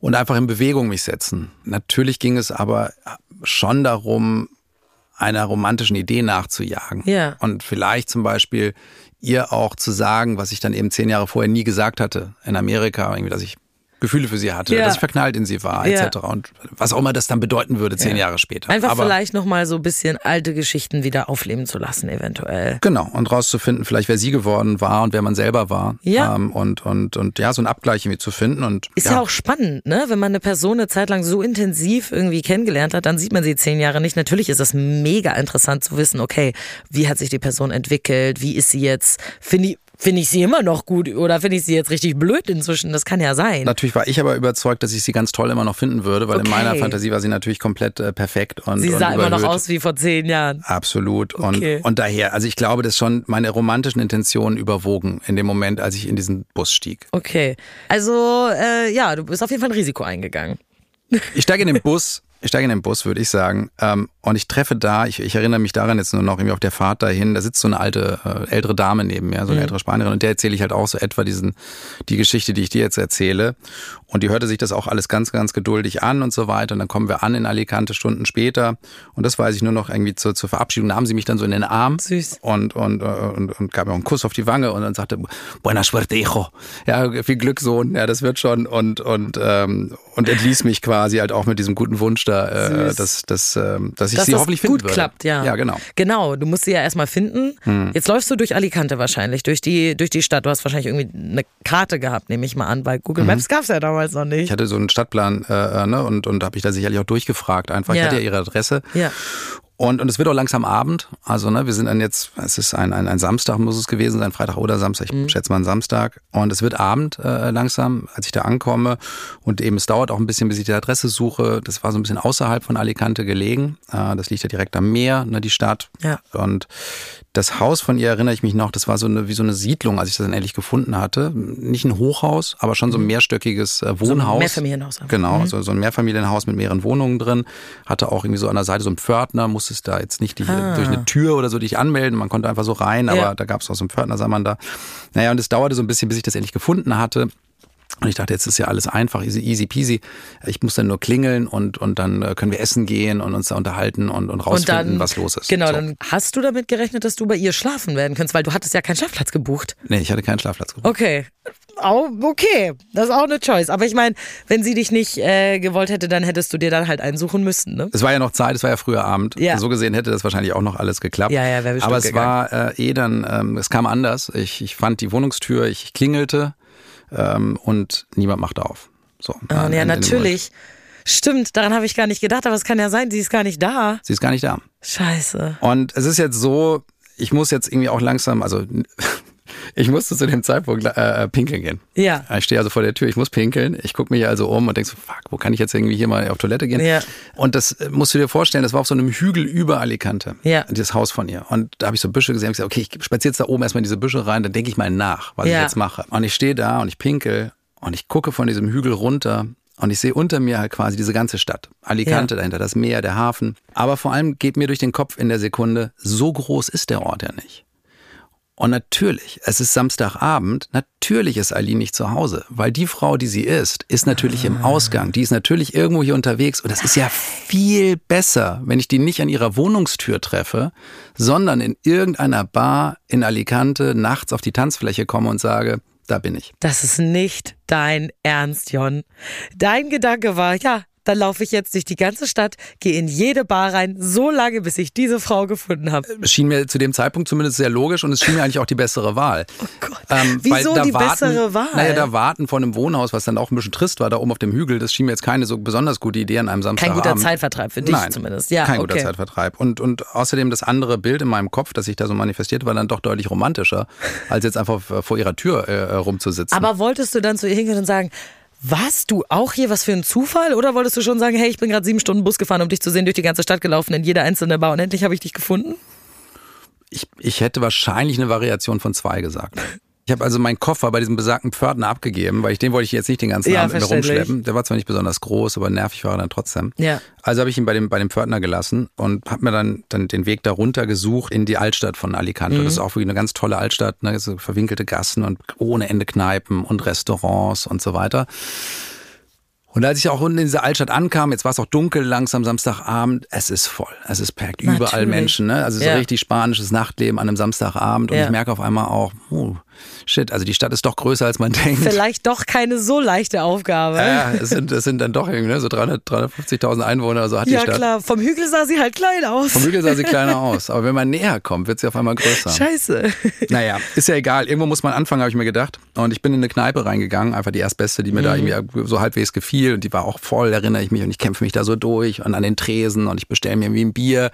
und einfach in Bewegung mich setzen. Natürlich ging es aber schon darum, einer romantischen Idee nachzujagen. Ja. Und vielleicht zum Beispiel ihr auch zu sagen, was ich dann eben zehn Jahre vorher nie gesagt hatte in Amerika, irgendwie, dass ich Gefühle für sie hatte, Ja. dass ich verknallt in sie war, Ja. etc. Und was auch immer das dann bedeuten würde, zehn Jahre später. Einfach Aber vielleicht nochmal so ein bisschen alte Geschichten wieder aufleben zu lassen, eventuell. Genau, und rauszufinden, vielleicht wer sie geworden war und wer man selber war. Ja. Ähm, und, und, und ja, so einen Abgleich irgendwie zu finden. Und, Ist ja. auch spannend, ne? Wenn man eine Person eine Zeit lang so intensiv irgendwie kennengelernt hat, dann sieht man sie zehn Jahre nicht. Natürlich ist es mega interessant zu wissen, okay, wie hat sich die Person entwickelt? Wie ist sie jetzt? Finde ich, finde ich sie immer noch gut oder finde ich sie jetzt richtig blöd inzwischen? Das kann ja sein. Natürlich war ich aber überzeugt, dass ich sie ganz toll immer noch finden würde, weil Okay. in meiner Fantasie war sie natürlich komplett äh, perfekt und sie und sah immer noch aus wie vor zehn Jahren. Absolut. Und, Okay. und daher, also ich glaube, dass schon meine romantischen Intentionen überwogen in dem Moment, als ich in diesen Bus stieg. Okay. Also, äh, ja, du bist auf jeden Fall ein Risiko eingegangen. Ich steige in den Bus, ich steige in den Bus, würde ich sagen, ähm, und ich treffe da, ich, ich erinnere mich daran jetzt nur noch irgendwie auf der Fahrt dahin, da sitzt so eine alte, äh, ältere Dame neben mir, so eine ältere Spanierin, und der erzähle ich halt auch so etwa diesen, die Geschichte, die ich dir jetzt erzähle. Und die hörte sich das auch alles ganz, ganz geduldig an und so weiter. Und dann kommen wir an in Alicante Stunden später. Und das weiß ich nur noch irgendwie zur, zur Verabschiedung, nahm sie mich dann so in den Arm Süß. und, und, äh, und, und gab mir auch einen Kuss auf die Wange und dann sagte, buena suerte, hijo. Ja, viel Glück, Sohn. Ja, das wird schon. Und, und, ähm, und entließ mich quasi halt auch mit diesem guten Wunsch da, äh, dass, dass, ähm, dass ich Dass sie das hoffentlich finden gut würde. klappt, ja. Ja, genau. Hm. Genau, du musst sie ja erstmal finden. Jetzt läufst du durch Alicante wahrscheinlich, durch die, durch die Stadt. Du hast wahrscheinlich irgendwie eine Karte gehabt, nehme ich mal an, weil Mhm. Google Maps gab's ja damals noch nicht. Ich hatte so einen Stadtplan äh, äh, ne, und, und habe ich da sicherlich auch durchgefragt einfach. Ich Ja. hatte ja ihre Adresse. Ja. Und, und es wird auch langsam Abend. Also, ne, wir sind dann jetzt, es ist ein, ein, ein Samstag, muss es gewesen sein, Freitag oder Samstag, ich schätze mal ein Samstag. Und es wird Abend äh, langsam, als ich da ankomme. Und eben, es dauert auch ein bisschen, bis ich die Adresse suche. Das war so ein bisschen außerhalb von Alicante gelegen. Äh, das liegt ja direkt am Meer, ne, die Stadt. Ja. Und das Haus von ihr erinnere ich mich noch, das war so eine, wie so eine Siedlung, als ich das dann endlich gefunden hatte. Nicht ein Hochhaus, aber schon so ein mehrstöckiges äh, Wohnhaus. Mehrfamilienhaus. Genau, so, so ein Mehrfamilienhaus mit mehreren Wohnungen drin. Hatte auch irgendwie so an der Seite so einen Pförtner, musstest da jetzt nicht dich, durch eine Tür oder so dich anmelden, man konnte einfach so rein, aber Ja. da gab es auch so einen Pförtner, sah man da. Naja, und es dauerte so ein bisschen, bis ich das endlich gefunden hatte. Und ich dachte, jetzt ist ja alles einfach, easy, easy peasy. Ich muss dann nur klingeln und, und dann äh, können wir essen gehen und uns da unterhalten und, und Und rausfinden, dann, was los ist. Genau, so. dann hast du damit gerechnet, dass du bei ihr schlafen werden kannst, weil du hattest ja keinen Schlafplatz gebucht. Nee, ich hatte keinen Schlafplatz gebucht. Okay. Okay, das ist auch eine Choice. Aber ich meine, wenn sie dich nicht äh, gewollt hätte, dann hättest du dir dann halt einen suchen müssen, ne? Es war ja noch Zeit, es war ja früher Abend. Ja. So gesehen hätte das wahrscheinlich auch noch alles geklappt. Ja, ja, wäre bestimmt Aber es gegangen. war äh, eh dann, ähm, es kam anders. Ich, ich fand die Wohnungstür, ich klingelte ähm, und niemand machte auf. So, Ah, am ja, in natürlich. Stimmt, daran habe ich gar nicht gedacht, aber es kann ja sein, sie ist gar nicht da. Sie ist gar nicht da. Scheiße. Und es ist jetzt so, ich muss jetzt irgendwie auch langsam, also ich musste zu dem Zeitpunkt äh, pinkeln gehen. Ja. Ich stehe also vor der Tür, ich muss pinkeln. Ich gucke mich also um und denke so, fuck, wo kann ich jetzt irgendwie hier mal auf Toilette gehen? Ja. Und das äh, musst du dir vorstellen, das war auf so einem Hügel über Alicante. Ja. Dieses Haus von ihr. Und da habe ich so Büsche gesehen. Ich gesagt, okay, ich spaziere jetzt da oben erstmal in diese Büsche rein, dann denke ich mal nach, was Ja. ich jetzt mache. Und ich stehe da und ich pinkel und ich gucke von diesem Hügel runter. Und ich sehe unter mir halt quasi diese ganze Stadt. Alicante, Ja. dahinter das Meer, der Hafen. Aber vor allem geht mir durch den Kopf in der Sekunde, so groß ist der Ort ja nicht. Und natürlich, es ist Samstagabend, natürlich ist Eileen nicht zu Hause, weil die Frau, die sie ist, ist natürlich im Ausgang, die ist natürlich irgendwo hier unterwegs und das ist ja viel besser, wenn ich die nicht an ihrer Wohnungstür treffe, sondern in irgendeiner Bar in Alicante nachts auf die Tanzfläche komme und sage, da bin ich. Das ist nicht dein Ernst, Jon. Dein Gedanke war, ja, dann laufe ich jetzt durch die ganze Stadt, gehe in jede Bar rein, so lange, bis ich diese Frau gefunden habe. Es schien mir zu dem Zeitpunkt zumindest sehr logisch und es schien mir eigentlich auch die bessere Wahl. Oh Gott. Wieso die bessere Wahl? Naja, da warten vor einem Wohnhaus, was dann auch ein bisschen trist war, da oben auf dem Hügel, das schien mir jetzt keine so besonders gute Idee an einem Kein Samstagabend. guter Zeitvertreib für dich Nein, zumindest. Ja, kein guter okay. Zeitvertreib. Und, und außerdem das andere Bild in meinem Kopf, das sich da so manifestiert, war dann doch deutlich romantischer, als jetzt einfach vor ihrer Tür äh, rumzusitzen. Aber wolltest du dann zu ihr hingehen und sagen, was, du auch hier, was für ein Zufall? Oder wolltest du schon sagen, hey, ich bin gerade sieben Stunden Bus gefahren, um dich zu sehen, durch die ganze Stadt gelaufen, in jede einzelne Bar und endlich habe ich dich gefunden? ich, ich hätte wahrscheinlich eine Variation von zwei gesagt. Ich habe also meinen Koffer bei diesem besagten Pförtner abgegeben, weil ich den wollte ich jetzt nicht den ganzen Ja, Abend mit mir rumschleppen. Der war zwar nicht besonders groß, aber nervig war er dann trotzdem. Ja. Also habe ich ihn bei dem, bei dem Pförtner gelassen und habe mir dann, dann den Weg darunter gesucht in die Altstadt von Alicante. Mhm. Das ist auch wirklich eine ganz tolle Altstadt, ne? so verwinkelte Gassen und ohne Ende Kneipen und Restaurants und so weiter. Und als ich auch unten in diese Altstadt ankam, jetzt war es auch dunkel langsam Samstagabend, es ist voll, es ist überall Natürlich. Menschen, ne? also so Ja. richtig spanisches Nachtleben an einem Samstagabend und Ja. ich merke auf einmal auch, oh, shit, also die Stadt ist doch größer als man denkt. Vielleicht doch keine so leichte Aufgabe. Ja, es sind, es sind dann doch irgendwie ne, so 300, 350.000 Einwohner, oder so hat die Ja, Stadt. klar, vom Hügel sah sie halt klein aus. Vom Hügel sah sie kleiner aus, aber wenn man näher kommt, wird sie auf einmal größer. Scheiße. Naja, ist ja egal. Irgendwo muss man anfangen, habe ich mir gedacht. Und ich bin in eine Kneipe reingegangen, einfach die erstbeste, die mir Mhm. da irgendwie so halbwegs gefiel. Und die war auch voll, erinnere ich mich. Und ich kämpfe mich da so durch und an den Tresen und ich bestelle mir irgendwie ein Bier.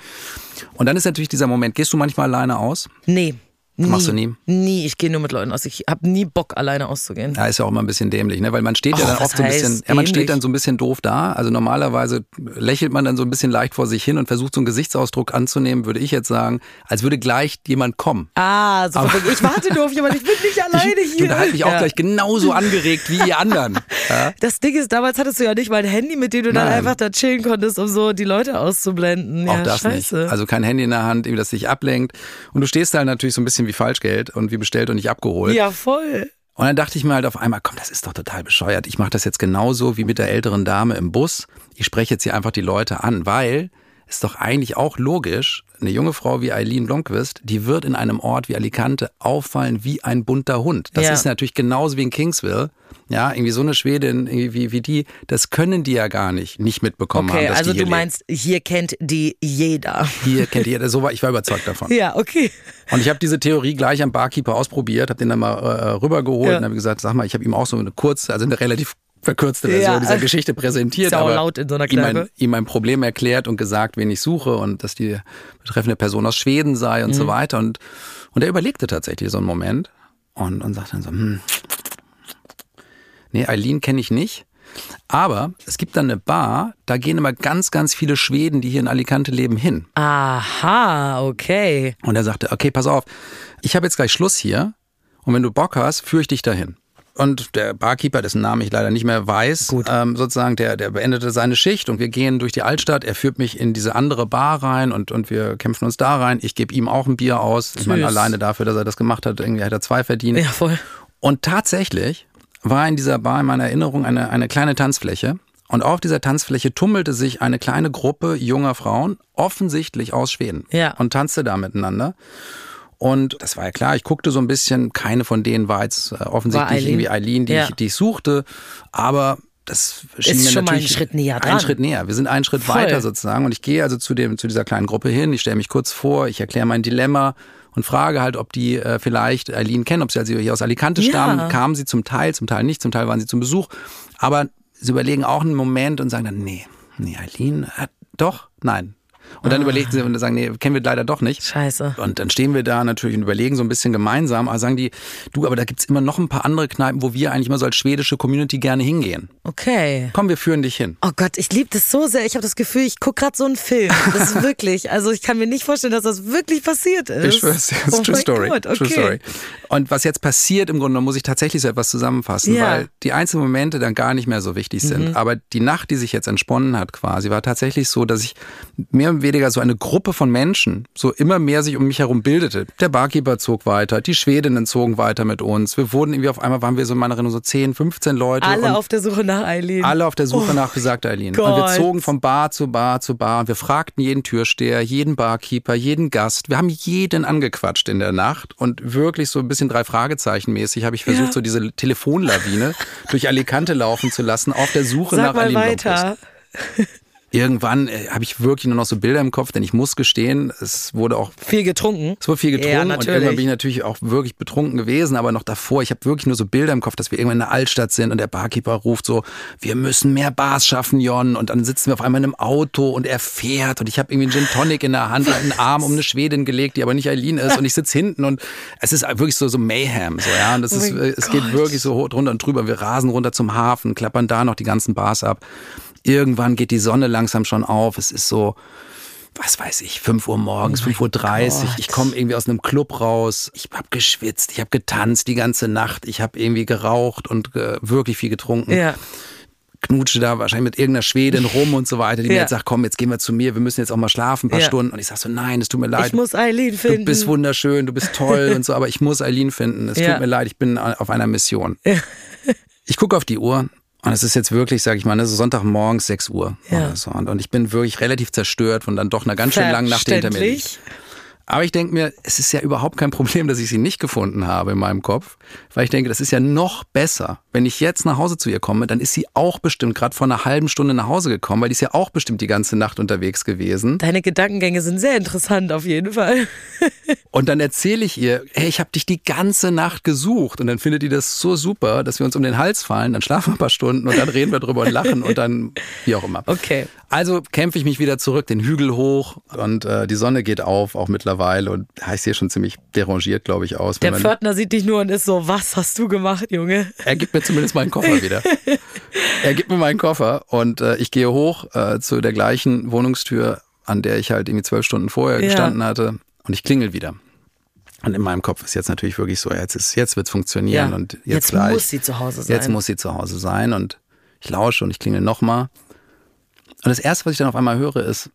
Und dann ist natürlich dieser Moment, gehst du manchmal alleine aus? Nee. Nie. Machst du nie? Nie, ich gehe nur mit Leuten aus. Ich habe nie Bock, alleine auszugehen. Ja, ist ja auch immer ein bisschen dämlich, ne? Weil man steht ja Och, dann oft so ein bisschen, ja, man dämlich? steht dann so ein bisschen doof da. Also normalerweise lächelt man dann so ein bisschen leicht vor sich hin und versucht so einen Gesichtsausdruck anzunehmen, würde ich jetzt sagen, als würde gleich jemand kommen. Ah, so wegen, ich warte nur auf jemanden, ich bin nicht alleine Ich, hier. du halt mich auch Ja. gleich genauso angeregt wie ihr anderen. Ja? Das Ding ist, damals hattest du ja nicht mal ein Handy, mit dem du dann Nein. einfach da chillen konntest, um so die Leute auszublenden. Ja, Auch das scheiße. nicht. Also kein Handy in der Hand, irgendwie das dich ablenkt. Und du stehst da halt natürlich so ein bisschen wie Falschgeld und wie bestellt und nicht abgeholt. ja, voll. Und dann dachte ich mir halt auf einmal, komm, das ist doch total bescheuert. Ich mache das jetzt genauso wie mit der älteren Dame im Bus. Ich spreche jetzt hier einfach die Leute an, weil ist doch eigentlich auch logisch, eine junge Frau wie Eileen Blomqvist, die wird in einem Ort wie Alicante auffallen wie ein bunter Hund. Das Ja. ist natürlich genauso wie in Kingsville. Ja, irgendwie so eine Schwedin irgendwie wie, wie die, das können die ja gar nicht, nicht mitbekommen Okay, haben, dass also die hier du meinst, hier kennt die jeder. lebt. Hier kennt ihr, so war, ich war überzeugt davon. Ja, okay. Und ich habe diese Theorie gleich am Barkeeper ausprobiert, habe den dann mal äh, rübergeholt Ja. und habe gesagt, sag mal, ich habe ihm auch so eine kurze, also eine relativ verkürzte Version Ja. dieser Geschichte präsentiert, auch aber laut in so einer ihm, mein, Kneipe. ihm mein Problem erklärt und gesagt, wen ich suche und dass die betreffende Person aus Schweden sei und so Mhm. weiter. Und, und er überlegte tatsächlich so einen Moment und, und sagte dann so, hm, nee, Eileen kenne ich nicht. Aber es gibt dann eine Bar, da gehen immer ganz, ganz viele Schweden, die hier in Alicante leben, hin. Aha, okay. Und er sagte, okay, pass auf, ich habe jetzt gleich Schluss hier und wenn du Bock hast, führe ich dich dahin. Und der Barkeeper, dessen Namen ich leider nicht mehr weiß, ähm, sozusagen, der, der beendete seine Schicht und wir gehen durch die Altstadt. Er führt mich in diese andere Bar rein und, und wir kämpfen uns da rein. Ich gebe ihm auch ein Bier aus. Ich meine, Süß. alleine dafür, dass er das gemacht hat, irgendwie hat er zwei verdient. Ja, voll. Und tatsächlich war in dieser Bar in meiner Erinnerung eine, eine kleine Tanzfläche. Und auf dieser Tanzfläche tummelte sich eine kleine Gruppe junger Frauen, offensichtlich aus Schweden. Ja. Und tanzte da miteinander. Und das war ja klar, ich guckte so ein bisschen, keine von denen war jetzt äh, War offensichtlich Eileen? irgendwie Eileen, die, Ja. ich, die ich suchte. Aber das schien Ist mir schon mal natürlich einen Schritt näher dran. Einen Schritt näher. Wir sind einen Schritt Voll. weiter sozusagen. Und ich gehe also zu dem, zu dieser kleinen Gruppe hin. Ich stelle mich kurz vor, ich erkläre mein Dilemma und frage halt, ob die äh, vielleicht Eileen kennen, ob sie also hier aus Alicante Ja. stammen. Kamen sie zum Teil, zum Teil nicht, zum Teil waren sie zum Besuch. Aber sie überlegen auch einen Moment und sagen dann, nee, nee, Eileen, äh, doch, nein. Und Ah. dann überlegen sie und sagen, nee, kennen wir leider doch nicht. Scheiße. Und dann stehen wir da natürlich und überlegen so ein bisschen gemeinsam, aber sagen die, du, aber da gibt's immer noch ein paar andere Kneipen, wo wir eigentlich mal so als schwedische Community gerne hingehen. Okay. Komm, wir führen dich hin. Oh Gott, ich liebe das so sehr. Ich habe das Gefühl, ich gucke gerade so einen Film. Das ist wirklich, also ich kann mir nicht vorstellen, dass das wirklich passiert ist. Ich schwör's das ist oh True Story. Gott, okay. True Story. Und was jetzt passiert im Grunde, genommen, muss ich tatsächlich so etwas zusammenfassen, Ja. weil die einzelnen Momente dann gar nicht mehr so wichtig sind. Mhm. Aber die Nacht, die sich jetzt entsponnen hat quasi, war tatsächlich so, dass ich mehr oder weniger so eine Gruppe von Menschen so immer mehr sich um mich herum bildete. Der Barkeeper zog weiter, die Schwedinnen zogen weiter mit uns. Wir wurden irgendwie auf einmal, waren wir so in meiner Erinnerung so 10, 15 Leute. Alle auf der Suche nach Eileen. alle auf der Suche Oh, nach besagter Eileen. Und wir zogen von Bar zu Bar zu Bar und wir fragten jeden Türsteher, jeden Barkeeper, jeden Gast. Wir haben jeden angequatscht in der Nacht und wirklich so ein bisschen drei Fragezeichen mäßig habe ich versucht, Ja. so diese Telefonlawine durch Alicante laufen zu lassen auf der Suche Sag nach mal Eileen Blomqvist. weiter. Irgendwann äh, habe ich wirklich nur noch so Bilder im Kopf, denn ich muss gestehen, es wurde auch Viel getrunken. es wurde viel Ja, getrunken und natürlich. irgendwann bin ich natürlich auch wirklich betrunken gewesen, aber noch davor, ich habe wirklich nur so Bilder im Kopf, dass wir irgendwann in der Altstadt sind und der Barkeeper ruft so, wir müssen mehr Bars schaffen, Jon. Und dann sitzen wir auf einmal in einem Auto und er fährt und ich habe irgendwie einen Gin Tonic in der Hand, einen Arm um eine Schwedin gelegt, die aber nicht Eileen ist und ich sitze hinten und es ist wirklich so, so Mayhem, so, ja. Und das Oh ist, es geht wirklich so hoch drunter und drüber. Wir rasen runter zum Hafen, klappern da noch die ganzen Bars ab. Irgendwann geht die Sonne langsam schon auf. Es ist so, was weiß ich, 5 Uhr morgens, 5.30 Uhr. Ich komme irgendwie aus einem Club raus. Ich habe geschwitzt, ich habe getanzt die ganze Nacht. Ich habe irgendwie geraucht und äh, wirklich viel getrunken. Ja. Knutsche da wahrscheinlich mit irgendeiner Schwedin rum und so weiter, die mir Ja. jetzt sagt, komm, jetzt gehen wir zu mir, wir müssen jetzt auch mal schlafen, ein paar Ja. Stunden. Und ich sag so, nein, es tut mir leid. Ich muss Eileen finden. Du bist wunderschön, du bist toll und so, aber ich muss Eileen finden. Es Ja. tut mir leid, ich bin auf einer Mission. Ich gucke auf die Uhr und es ist jetzt wirklich, sag ich mal, es ist Sonntagmorgens 6 Uhr Ja. oder so. Und, und ich bin wirklich relativ zerstört von dann doch einer ganz schön langen Nacht, hinter mir liegt. Aber ich denke mir, es ist ja überhaupt kein Problem, dass ich sie nicht gefunden habe in meinem Kopf. Weil ich denke, das ist ja noch besser. Wenn ich jetzt nach Hause zu ihr komme, dann ist sie auch bestimmt gerade vor einer halben Stunde nach Hause gekommen, weil die ist ja auch bestimmt die ganze Nacht unterwegs gewesen. Deine Gedankengänge sind sehr interessant auf jeden Fall. Und dann erzähle ich ihr, hey, ich habe dich die ganze Nacht gesucht. Und dann findet die das so super, dass wir uns um den Hals fallen, dann schlafen wir ein paar Stunden und dann reden wir drüber und lachen und dann wie auch immer. Okay. Also kämpfe ich mich wieder zurück, den Hügel hoch und äh, die Sonne geht auf, auch mittlerweile. Und ja, ich sehe schon ziemlich derangiert, glaube ich, aus. Der Pförtner sieht dich nur und ist so, was hast du gemacht, Junge? er gibt mir zumindest meinen Koffer wieder. er gibt mir meinen Koffer und äh, ich gehe hoch äh, zu der gleichen Wohnungstür, an der ich halt irgendwie zwölf Stunden vorher Ja. gestanden hatte und ich klingel wieder. Und in meinem Kopf ist jetzt natürlich wirklich so, jetzt ist, jetzt wird's funktionieren Ja. und jetzt, Jetzt gleich. muss sie zu Hause sein. Jetzt muss sie zu Hause sein und ich lausche und ich klingel nochmal. Und das erste, was ich dann auf einmal höre, ist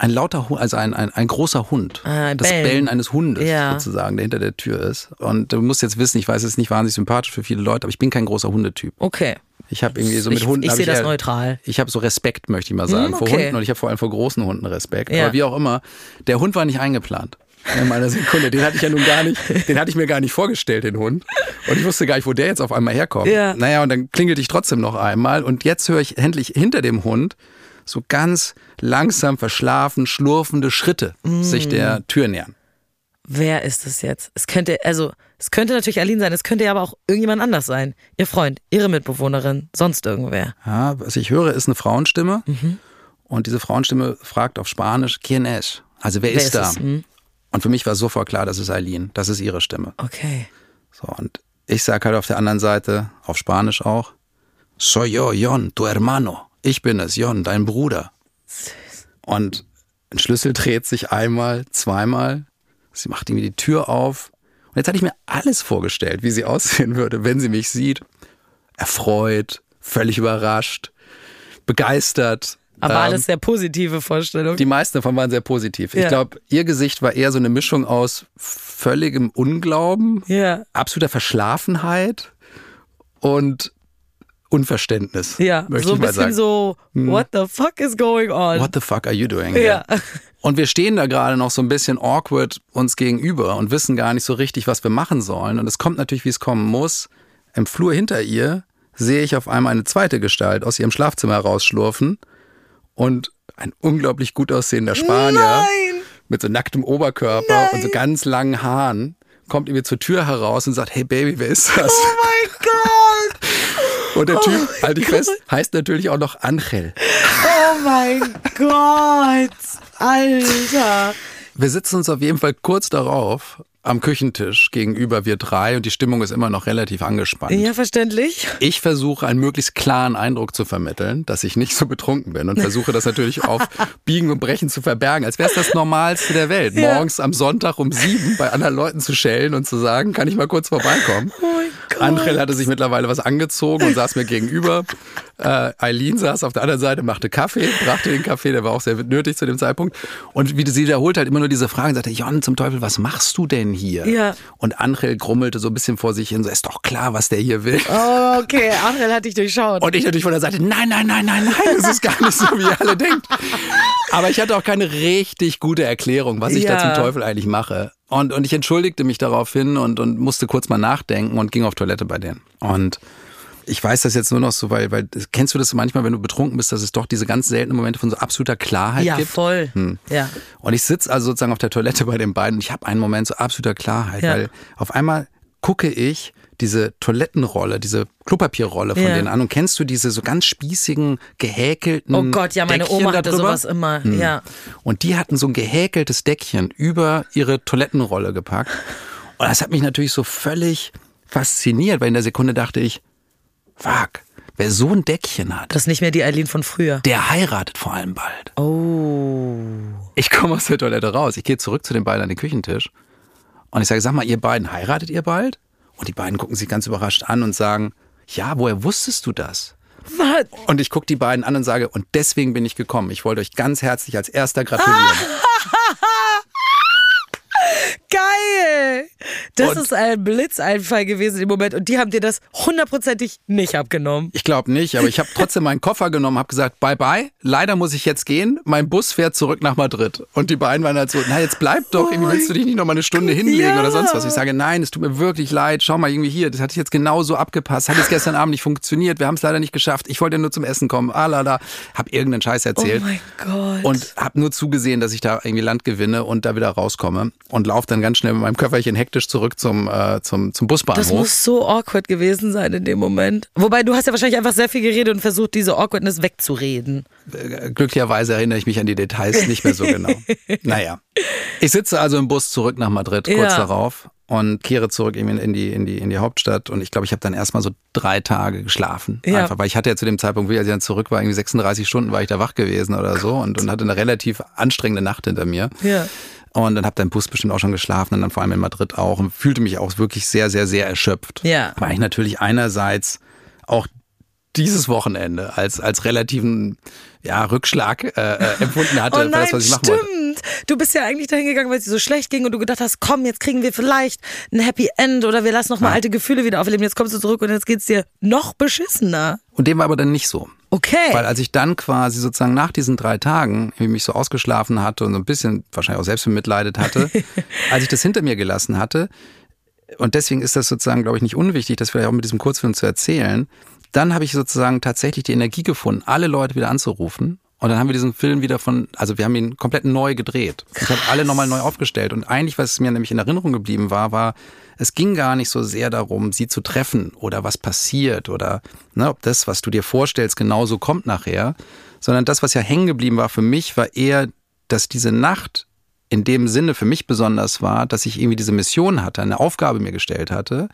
ein lauter Hund, also ein, ein, ein großer Hund. Ah, das Bellen. Bellen eines Hundes Ja. sozusagen, der hinter der Tür ist. Und du musst jetzt wissen, ich weiß, es ist nicht wahnsinnig sympathisch für viele Leute, aber ich bin kein großer Hundetyp. Okay. Ich habe irgendwie so mit Ich- Hunden. ich sehe das eher- neutral. Ich habe so Respekt, möchte ich mal sagen, Hm, vor okay. Hunden und ich habe vor allem vor großen Hunden Respekt. Ja. Aber wie auch immer, der Hund war nicht eingeplant. In meiner Sekunde. Den hatte ich ja nun gar nicht, den hatte ich mir gar nicht vorgestellt, den Hund. Und ich wusste gar nicht, wo der jetzt auf einmal herkommt. Ja. Naja, und dann klingelt ich trotzdem noch einmal. Und jetzt höre ich endlich hinter dem Hund so ganz langsam verschlafen, schlurfende Schritte sich Mm. der Tür nähern. Wer ist es jetzt? Es könnte, also, es könnte natürlich Aline sein, es könnte ja aber auch irgendjemand anders sein. Ihr Freund, ihre Mitbewohnerin, sonst irgendwer. Ja, was ich höre, ist eine Frauenstimme. Mhm. Und diese Frauenstimme fragt auf Spanisch, ¿Quién es? Also wer, Wer ist, ist da? Hm? Und für mich war sofort klar, das ist Eileen. Das ist ihre Stimme. Okay. So, und ich sag halt auf der anderen Seite, auf Spanisch auch, Soy yo, Jon, tu hermano. Ich bin es, Jon, dein Bruder. Und ein Schlüssel dreht sich einmal, zweimal. Sie macht irgendwie die Tür auf Und jetzt hatte ich mir alles vorgestellt, wie sie aussehen würde, wenn sie mich sieht. Erfreut, völlig überrascht, begeistert. Aber Ähm, alles sehr positive Vorstellung. Die meisten davon waren sehr positiv. Ich Ja. glaube, ihr Gesicht war eher so eine Mischung aus völligem Unglauben, ja. absoluter Verschlafenheit und Unverständnis. Ja, so ich ein mal bisschen sagen. so, what the fuck is going on? What the fuck are you doing? Ja. here? Und wir stehen da gerade noch so ein bisschen awkward uns gegenüber und wissen gar nicht so richtig, was wir machen sollen. Und es kommt natürlich, wie es kommen muss. Im Flur hinter ihr sehe ich auf einmal eine zweite Gestalt aus ihrem Schlafzimmer rausschlurfen und ein unglaublich gut aussehender Spanier mit so nacktem Oberkörper und so ganz langen Haaren kommt irgendwie zur Tür heraus und sagt, hey Baby, wer ist das? Oh mein Gott! Und der Typ, halte ich fest, heißt natürlich auch noch Angel. Oh mein Gott! Alter! Wir sitzen uns auf jeden Fall kurz darauf am Küchentisch gegenüber wir drei und die Stimmung ist immer noch relativ angespannt. Ja, verständlich. Ich versuche einen möglichst klaren Eindruck zu vermitteln, dass ich nicht so betrunken bin und versuche das natürlich auf Biegen und Brechen zu verbergen, als wäre es das Normalste der Welt. Ja. Morgens am Sonntag um sieben bei anderen Leuten zu schellen und zu sagen, kann ich mal kurz vorbeikommen. Oh. Angel hatte sich mittlerweile was angezogen und saß mir gegenüber. Äh, Eileen saß auf der anderen Seite, machte Kaffee, brachte den Kaffee, der war auch sehr nötig zu dem Zeitpunkt. Und wie sie wiederholt halt immer nur diese Frage und sagte, Jon, zum Teufel, was machst du denn hier? Ja. Und Angel grummelte so ein bisschen vor sich hin, so, ist doch klar, was der hier will. Oh, okay, Angel hat dich durchschaut. Und ich natürlich von der Seite, nein, nein, nein, nein, nein, das ist gar nicht so, wie ihr alle denkt. Aber ich hatte auch keine richtig gute Erklärung, was ich da Ja. zum Teufel eigentlich mache. Und, und ich entschuldigte mich daraufhin und, und musste kurz mal nachdenken und ging auf Toilette bei denen. Und ich weiß das jetzt nur noch so, weil, weil kennst du das manchmal, wenn du betrunken bist, dass es doch diese ganz seltenen Momente von so absoluter Klarheit ja, gibt? voll. Ja. Und ich sitze also sozusagen auf der Toilette bei den beiden und ich habe einen Moment so absoluter Klarheit, Ja. weil auf einmal gucke ich diese Toilettenrolle, diese Klopapierrolle von Ja. denen an und kennst du diese so ganz spießigen, gehäkelten Oh Gott, ja, meine Deckchen Oma hatte drüber? sowas immer. Ja. Und die hatten so ein gehäkeltes Deckchen über ihre Toilettenrolle gepackt. Und das hat mich natürlich so völlig fasziniert, weil in der Sekunde dachte ich, fuck, wer so ein Deckchen hat, Das ist nicht mehr die Eileen von früher. der heiratet vor allem bald. Oh. Ich komme aus der Toilette raus. Ich gehe zurück zu den beiden an den Küchentisch. Und ich sage, sag mal, ihr beiden, heiratet ihr bald? Und die beiden gucken sich ganz überrascht an und sagen, ja, woher wusstest du das? Was? Und ich gucke die beiden an und sage, und deswegen bin ich gekommen. Ich wollte euch ganz herzlich als erster gratulieren. Geil! Das Und- ist ein Blitzeinfall gewesen im Moment und die haben dir das hundertprozentig nicht abgenommen. Ich glaube nicht, aber ich habe trotzdem meinen Koffer genommen, habe gesagt, bye bye, leider muss ich jetzt gehen, mein Bus fährt zurück nach Madrid. Und die beiden waren halt so, na jetzt bleib doch, irgendwie willst du dich nicht noch mal eine Stunde hinlegen Ja. oder sonst was. Ich sage, nein, es tut mir wirklich leid, schau mal irgendwie hier, das hat jetzt genau so abgepasst, hat jetzt gestern Abend nicht funktioniert, wir haben es leider nicht geschafft, ich wollte nur zum Essen kommen, ah la la, hab irgendeinen Scheiß erzählt. Oh mein Gott. Und habe nur zugesehen, dass ich da irgendwie Land gewinne und da wieder rauskomme und laufe dann ganz schnell mit meinem Köfferchen hektisch zurück zum, äh, zum, zum Busbahnhof. das muss so awkward gewesen sein in dem Moment. Wobei du hast ja wahrscheinlich einfach sehr viel geredet und versucht, diese Awkwardness wegzureden. Äh, Glücklicherweise erinnere ich mich an die Details nicht mehr so genau. naja. Ich sitze also im Bus zurück nach Madrid kurz Ja. darauf und kehre zurück eben in die, in die, in die Hauptstadt. Und ich glaube, ich habe dann erstmal so drei Tage geschlafen. Ja. Einfach, weil ich hatte ja zu dem Zeitpunkt, als ich dann zurück war, irgendwie 36 Stunden war ich da wach gewesen oder so und, und hatte eine relativ anstrengende Nacht hinter mir. Ja. Und dann habe dann Bus bestimmt auch schon geschlafen und dann vor allem in Madrid auch und fühlte mich auch wirklich sehr, sehr, sehr erschöpft. Ja. Weil ich natürlich einerseits auch dieses Wochenende als, als relativen ja, Rückschlag äh, äh, empfunden hatte Oh für nein, das, was ich machen stimmt. wollte. Du bist ja eigentlich dahin gegangen, weil es dir so schlecht ging und du gedacht hast, komm, jetzt kriegen wir vielleicht ein Happy End oder wir lassen noch mal alte Gefühle wieder aufleben. Jetzt kommst du zurück und jetzt geht's dir noch beschissener. Und dem war aber dann nicht so. Okay. Weil als ich dann quasi sozusagen nach diesen drei Tagen, wie ich mich so ausgeschlafen hatte und so ein bisschen wahrscheinlich auch selbst bemitleidet hatte, als ich das hinter mir gelassen hatte, und deswegen ist das sozusagen, glaube ich, nicht unwichtig, das vielleicht auch mit diesem Kurzfilm zu erzählen, dann habe ich sozusagen tatsächlich die Energie gefunden, alle Leute wieder anzurufen. Und dann haben wir diesen Film wieder von, also wir haben ihn komplett neu gedreht. Ich habe alle nochmal neu aufgestellt. Und eigentlich, was mir nämlich in Erinnerung geblieben war, war, es ging gar nicht so sehr darum, sie zu treffen oder was passiert oder ne, ob das, was du dir vorstellst, genauso kommt nachher, sondern das, was ja hängen geblieben war für mich, war eher, dass diese Nacht in dem Sinne für mich besonders war, dass ich irgendwie diese Mission hatte, eine Aufgabe mir gestellt hatte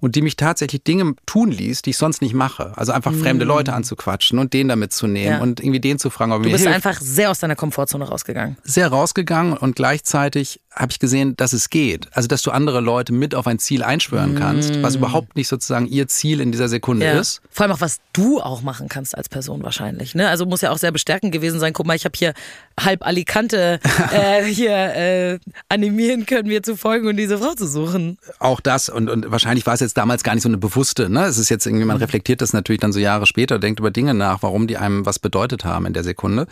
und die mich tatsächlich Dinge tun ließ, die ich sonst nicht mache. Also einfach fremde Leute anzuquatschen und den damit zu nehmen. Ja. und irgendwie den zu fragen, ob Du mir bist hilft. einfach sehr aus deiner Komfortzone rausgegangen. sehr rausgegangen und gleichzeitig habe ich gesehen, dass es geht. Also dass du andere Leute mit auf ein Ziel einschwören kannst, was überhaupt nicht sozusagen ihr Ziel in dieser Sekunde. Ja. ist. Vor allem auch, was du auch machen kannst als Person wahrscheinlich. Ne? Also muss ja auch sehr bestärkend gewesen sein. Guck mal, ich habe hier halb Alicante äh, hier äh, animieren können, mir zu folgen und diese Frau zu suchen. Auch das und, und wahrscheinlich war es jetzt damals gar nicht so eine bewusste, ne? Es ist jetzt irgendwie, man reflektiert das natürlich dann so Jahre später, denkt über Dinge nach, warum die einem was bedeutet haben in der Sekunde.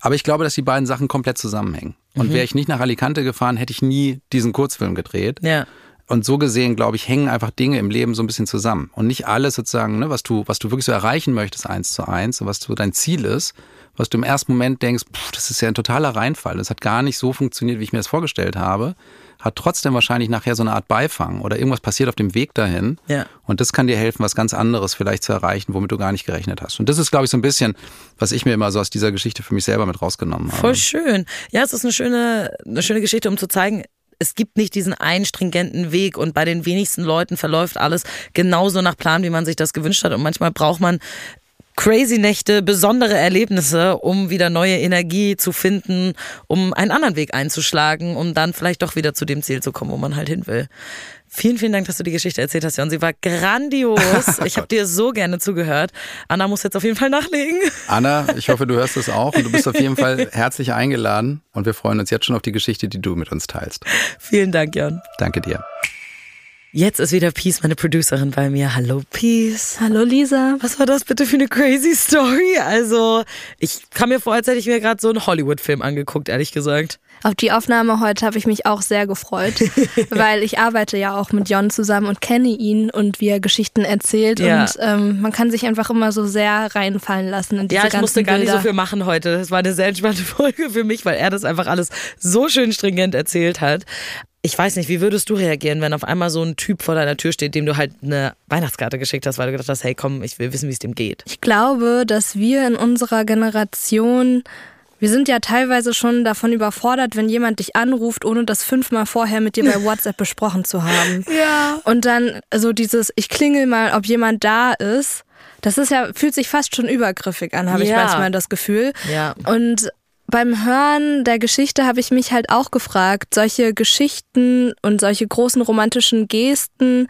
Aber ich glaube, dass die beiden Sachen komplett zusammenhängen. Und wäre ich nicht nach Alicante gefahren, hätte ich nie diesen Kurzfilm gedreht. Ja. Und so gesehen, glaube ich, hängen einfach Dinge im Leben so ein bisschen zusammen. Und nicht alles sozusagen, ne, was du, was du wirklich so erreichen möchtest, eins zu eins, und was so dein Ziel ist, was du im ersten Moment denkst, pff, das ist ja ein totaler Reinfall. Das hat gar nicht so funktioniert, wie ich mir das vorgestellt habe. Hat trotzdem wahrscheinlich nachher so eine Art Beifang oder irgendwas passiert auf dem Weg dahin. Ja. Und das kann dir helfen, was ganz anderes vielleicht zu erreichen, womit du gar nicht gerechnet hast. Und das ist, glaube ich, so ein bisschen, was ich mir immer so aus dieser Geschichte für mich selber mit rausgenommen habe. Voll schön. Ja, es ist eine schöne, eine schöne Geschichte, um zu zeigen, es gibt nicht diesen einen stringenten Weg und bei den wenigsten Leuten verläuft alles genauso nach Plan, wie man sich das gewünscht hat. Und manchmal braucht man crazy Nächte, besondere Erlebnisse, um wieder neue Energie zu finden, um einen anderen Weg einzuschlagen, um dann vielleicht doch wieder zu dem Ziel zu kommen, wo man halt hin will. Vielen, vielen Dank, dass du die Geschichte erzählt hast, Jon. Sie war grandios. Ich habe dir so gerne zugehört. Anna muss jetzt auf jeden Fall nachlegen. Anna, ich hoffe, du hörst es auch und du bist auf jeden Fall herzlich eingeladen und wir freuen uns jetzt schon auf die Geschichte, die du mit uns teilst. Vielen Dank, Jon. Danke dir. Jetzt ist wieder Peace, meine Producerin, bei mir. Hallo, Peace. Hallo Lisa. Was war das bitte für eine crazy Story? Also, ich kam mir vor, als hätte ich mir gerade so einen Hollywood-Film angeguckt, ehrlich gesagt. Auf die Aufnahme heute habe ich mich auch sehr gefreut, weil ich arbeite ja auch mit Jon zusammen und kenne ihn und wie er Geschichten erzählt Ja. und ähm, man kann sich einfach immer so sehr reinfallen lassen in diese Ja, ich ganzen musste gar nicht Bilder. so viel machen heute. Das war eine sehr entspannte Folge für mich, weil er das einfach alles so schön stringent erzählt hat. Ich weiß nicht, wie würdest du reagieren, wenn auf einmal so ein Typ vor deiner Tür steht, dem du halt eine Weihnachtskarte geschickt hast, weil du gedacht hast, hey komm, ich will wissen, wie es dem geht. Ich glaube, dass wir in unserer Generation, wir sind ja teilweise schon davon überfordert, wenn jemand dich anruft, ohne das fünfmal vorher mit dir bei WhatsApp besprochen zu haben. Ja. Und dann so dieses, ich klingel mal, ob jemand da ist. Das ist ja, fühlt sich fast schon übergriffig an, habe ich Ja. manchmal das Gefühl. Ja. Und beim Hören der Geschichte habe ich mich halt auch gefragt, solche Geschichten und solche großen romantischen Gesten,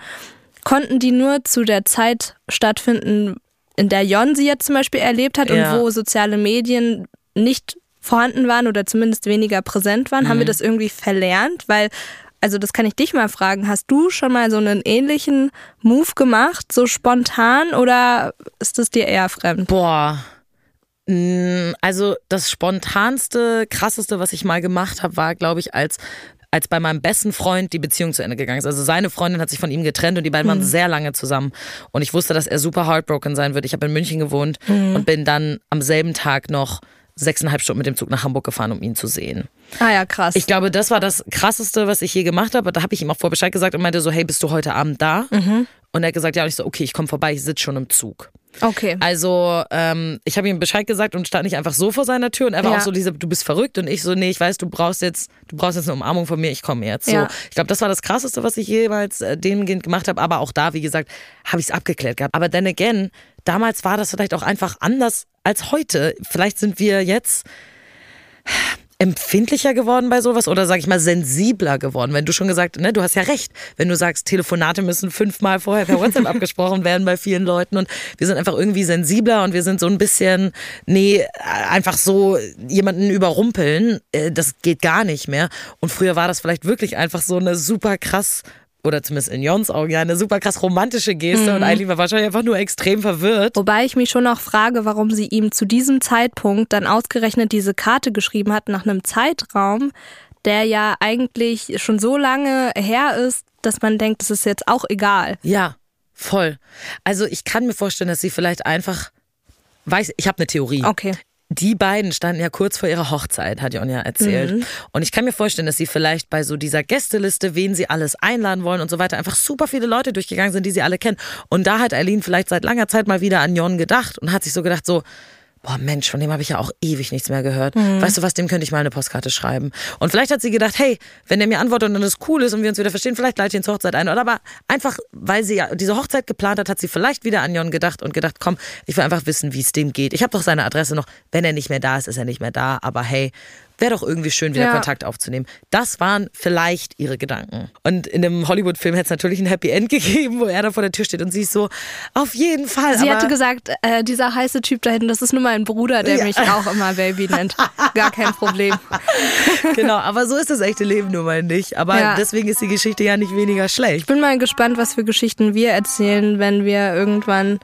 konnten die nur zu der Zeit stattfinden, in der Jon sie jetzt zum Beispiel erlebt hat Ja. und wo soziale Medien nicht vorhanden waren oder zumindest weniger präsent waren? Haben wir das irgendwie verlernt? Weil, also das kann ich dich mal fragen, hast du schon mal so einen ähnlichen Move gemacht, so spontan oder ist das dir eher fremd? Boah. Mm, Also das spontanste, krasseste, was ich mal gemacht habe, war, glaube ich, als als bei meinem besten Freund die Beziehung zu Ende gegangen ist. Also seine Freundin hat sich von ihm getrennt und die beiden waren sehr lange zusammen. Und ich wusste, dass er super heartbroken sein wird. Ich habe in München gewohnt und bin dann am selben Tag noch sechseinhalb Stunden mit dem Zug nach Hamburg gefahren, um ihn zu sehen. Ah ja, krass. Ich glaube, das war das Krasseste, was ich je gemacht habe. Da habe ich ihm auch vor Bescheid gesagt und meinte so, hey, bist du heute Abend da? Und er hat gesagt, ja. Und ich so, okay, ich komme vorbei, ich sitze schon im Zug. okay. Also, ähm, ich habe ihm Bescheid gesagt und stand nicht einfach so vor seiner Tür und er war Ja. auch so diese, du bist verrückt und ich so, nee, ich weiß, du brauchst jetzt, du brauchst jetzt eine Umarmung von mir, ich komme jetzt. So, Ja. ich glaube, das war das krasseste, was ich jemals äh, dem Kind gemacht habe, aber auch da, wie gesagt, habe ich es abgeklärt gehabt. Aber then again, damals war das vielleicht auch einfach anders als heute. Vielleicht sind wir jetzt empfindlicher geworden bei sowas oder sag ich mal sensibler geworden, wenn du schon gesagt, ne, du hast ja recht, wenn du sagst, Telefonate müssen fünfmal vorher per WhatsApp abgesprochen werden bei vielen Leuten und wir sind einfach irgendwie sensibler und wir sind so ein bisschen, nee, einfach so jemanden überrumpeln, äh, das geht gar nicht mehr. Und früher war das vielleicht wirklich einfach so eine super krass oder zumindest in Jons Augen ja eine super krass romantische Geste und eigentlich war wahrscheinlich einfach nur extrem verwirrt. Wobei ich mich schon auch frage, warum sie ihm zu diesem Zeitpunkt dann ausgerechnet diese Karte geschrieben hat, nach einem Zeitraum, der ja eigentlich schon so lange her ist, dass man denkt, es ist jetzt auch egal. Ja, voll. Also ich kann mir vorstellen, dass sie vielleicht einfach weiß, ich habe eine Theorie. Okay. Die beiden standen ja kurz vor ihrer Hochzeit, hat Jonja erzählt. Und ich kann mir vorstellen, dass sie vielleicht bei so dieser Gästeliste, wen sie alles einladen wollen und so weiter, einfach super viele Leute durchgegangen sind, die sie alle kennen. Und da hat Eileen vielleicht seit langer Zeit mal wieder an Jon gedacht und hat sich so gedacht, so, boah Mensch, von dem habe ich ja auch ewig nichts mehr gehört. Weißt du was, dem könnte ich mal eine Postkarte schreiben. Und vielleicht hat sie gedacht, hey, wenn der mir antwortet und das cool ist und wir uns wieder verstehen, vielleicht leite ich ihn zur Hochzeit ein. Oder aber einfach, weil sie ja diese Hochzeit geplant hat, hat sie vielleicht wieder an Jon gedacht und gedacht, komm, ich will einfach wissen, wie es dem geht. Ich habe doch seine Adresse noch. Wenn er nicht mehr da ist, ist er nicht mehr da. Aber hey, wäre doch irgendwie schön, wieder Ja. Kontakt aufzunehmen. Das waren vielleicht ihre Gedanken. Und in einem Hollywood-Film hätte es natürlich ein Happy End gegeben, wo er da vor der Tür steht und sie ist so, auf jeden Fall. Sie hatte gesagt, äh, dieser heiße Typ da hinten, das ist nur mein Bruder, der Ja. mich auch immer Baby nennt. Gar kein Problem. genau, aber so ist das echte Leben nun mal nicht. Aber Ja. deswegen ist die Geschichte ja nicht weniger schlecht. Ich bin mal gespannt, was für Geschichten wir erzählen, wenn wir irgendwann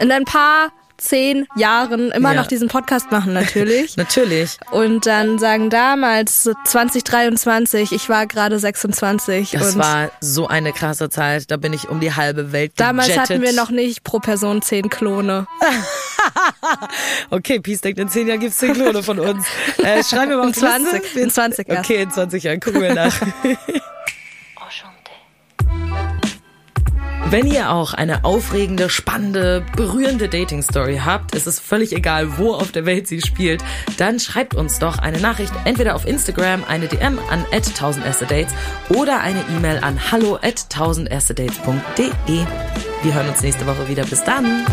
in ein paar zehn Jahren immer Ja. noch diesen Podcast machen, natürlich. Natürlich. Und dann sagen damals so 2023, ich war gerade 26 Das war so eine krasse Zeit. Da bin ich um die halbe Welt damals gejettet. hatten wir noch nicht pro Person zehn Klone. Okay, Peace denkt, in 10 Jahren gibt's 10 Klone von uns. Äh, schreiben wir mal In auf Liste. 20, in 20 erst. Okay, in 20 Jahren. Gucken wir nach. Wenn ihr auch eine aufregende, spannende, berührende Dating-Story habt, ist es völlig egal, wo auf der Welt sie spielt, dann schreibt uns doch eine Nachricht entweder auf Instagram, eine DM an 1000 erste Dates oder eine E-Mail an hallo at 1000 dates.de. Wir hören uns nächste Woche wieder. Bis dann.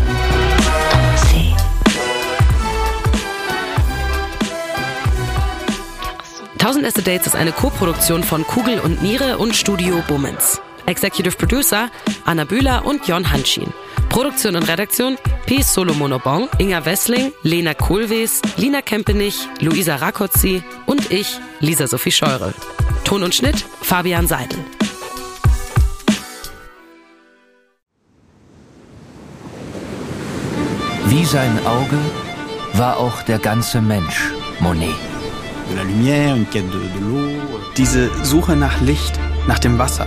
Tausend Dates ist eine Co-Produktion von Kugel und Niere und Studio Bummens. Executive Producer Anna Bühler und Jon Hanschin. Produktion und Redaktion P. Solomonobong, Inga Wessling, Lena Kohlwees, Lina Kempenich, Luisa Rakotzi und ich, Lisa Sophie Scheurel. Ton und Schnitt Fabian Seidel. Wie sein Auge war auch der ganze Mensch Monet. Diese Suche nach Licht, nach dem Wasser,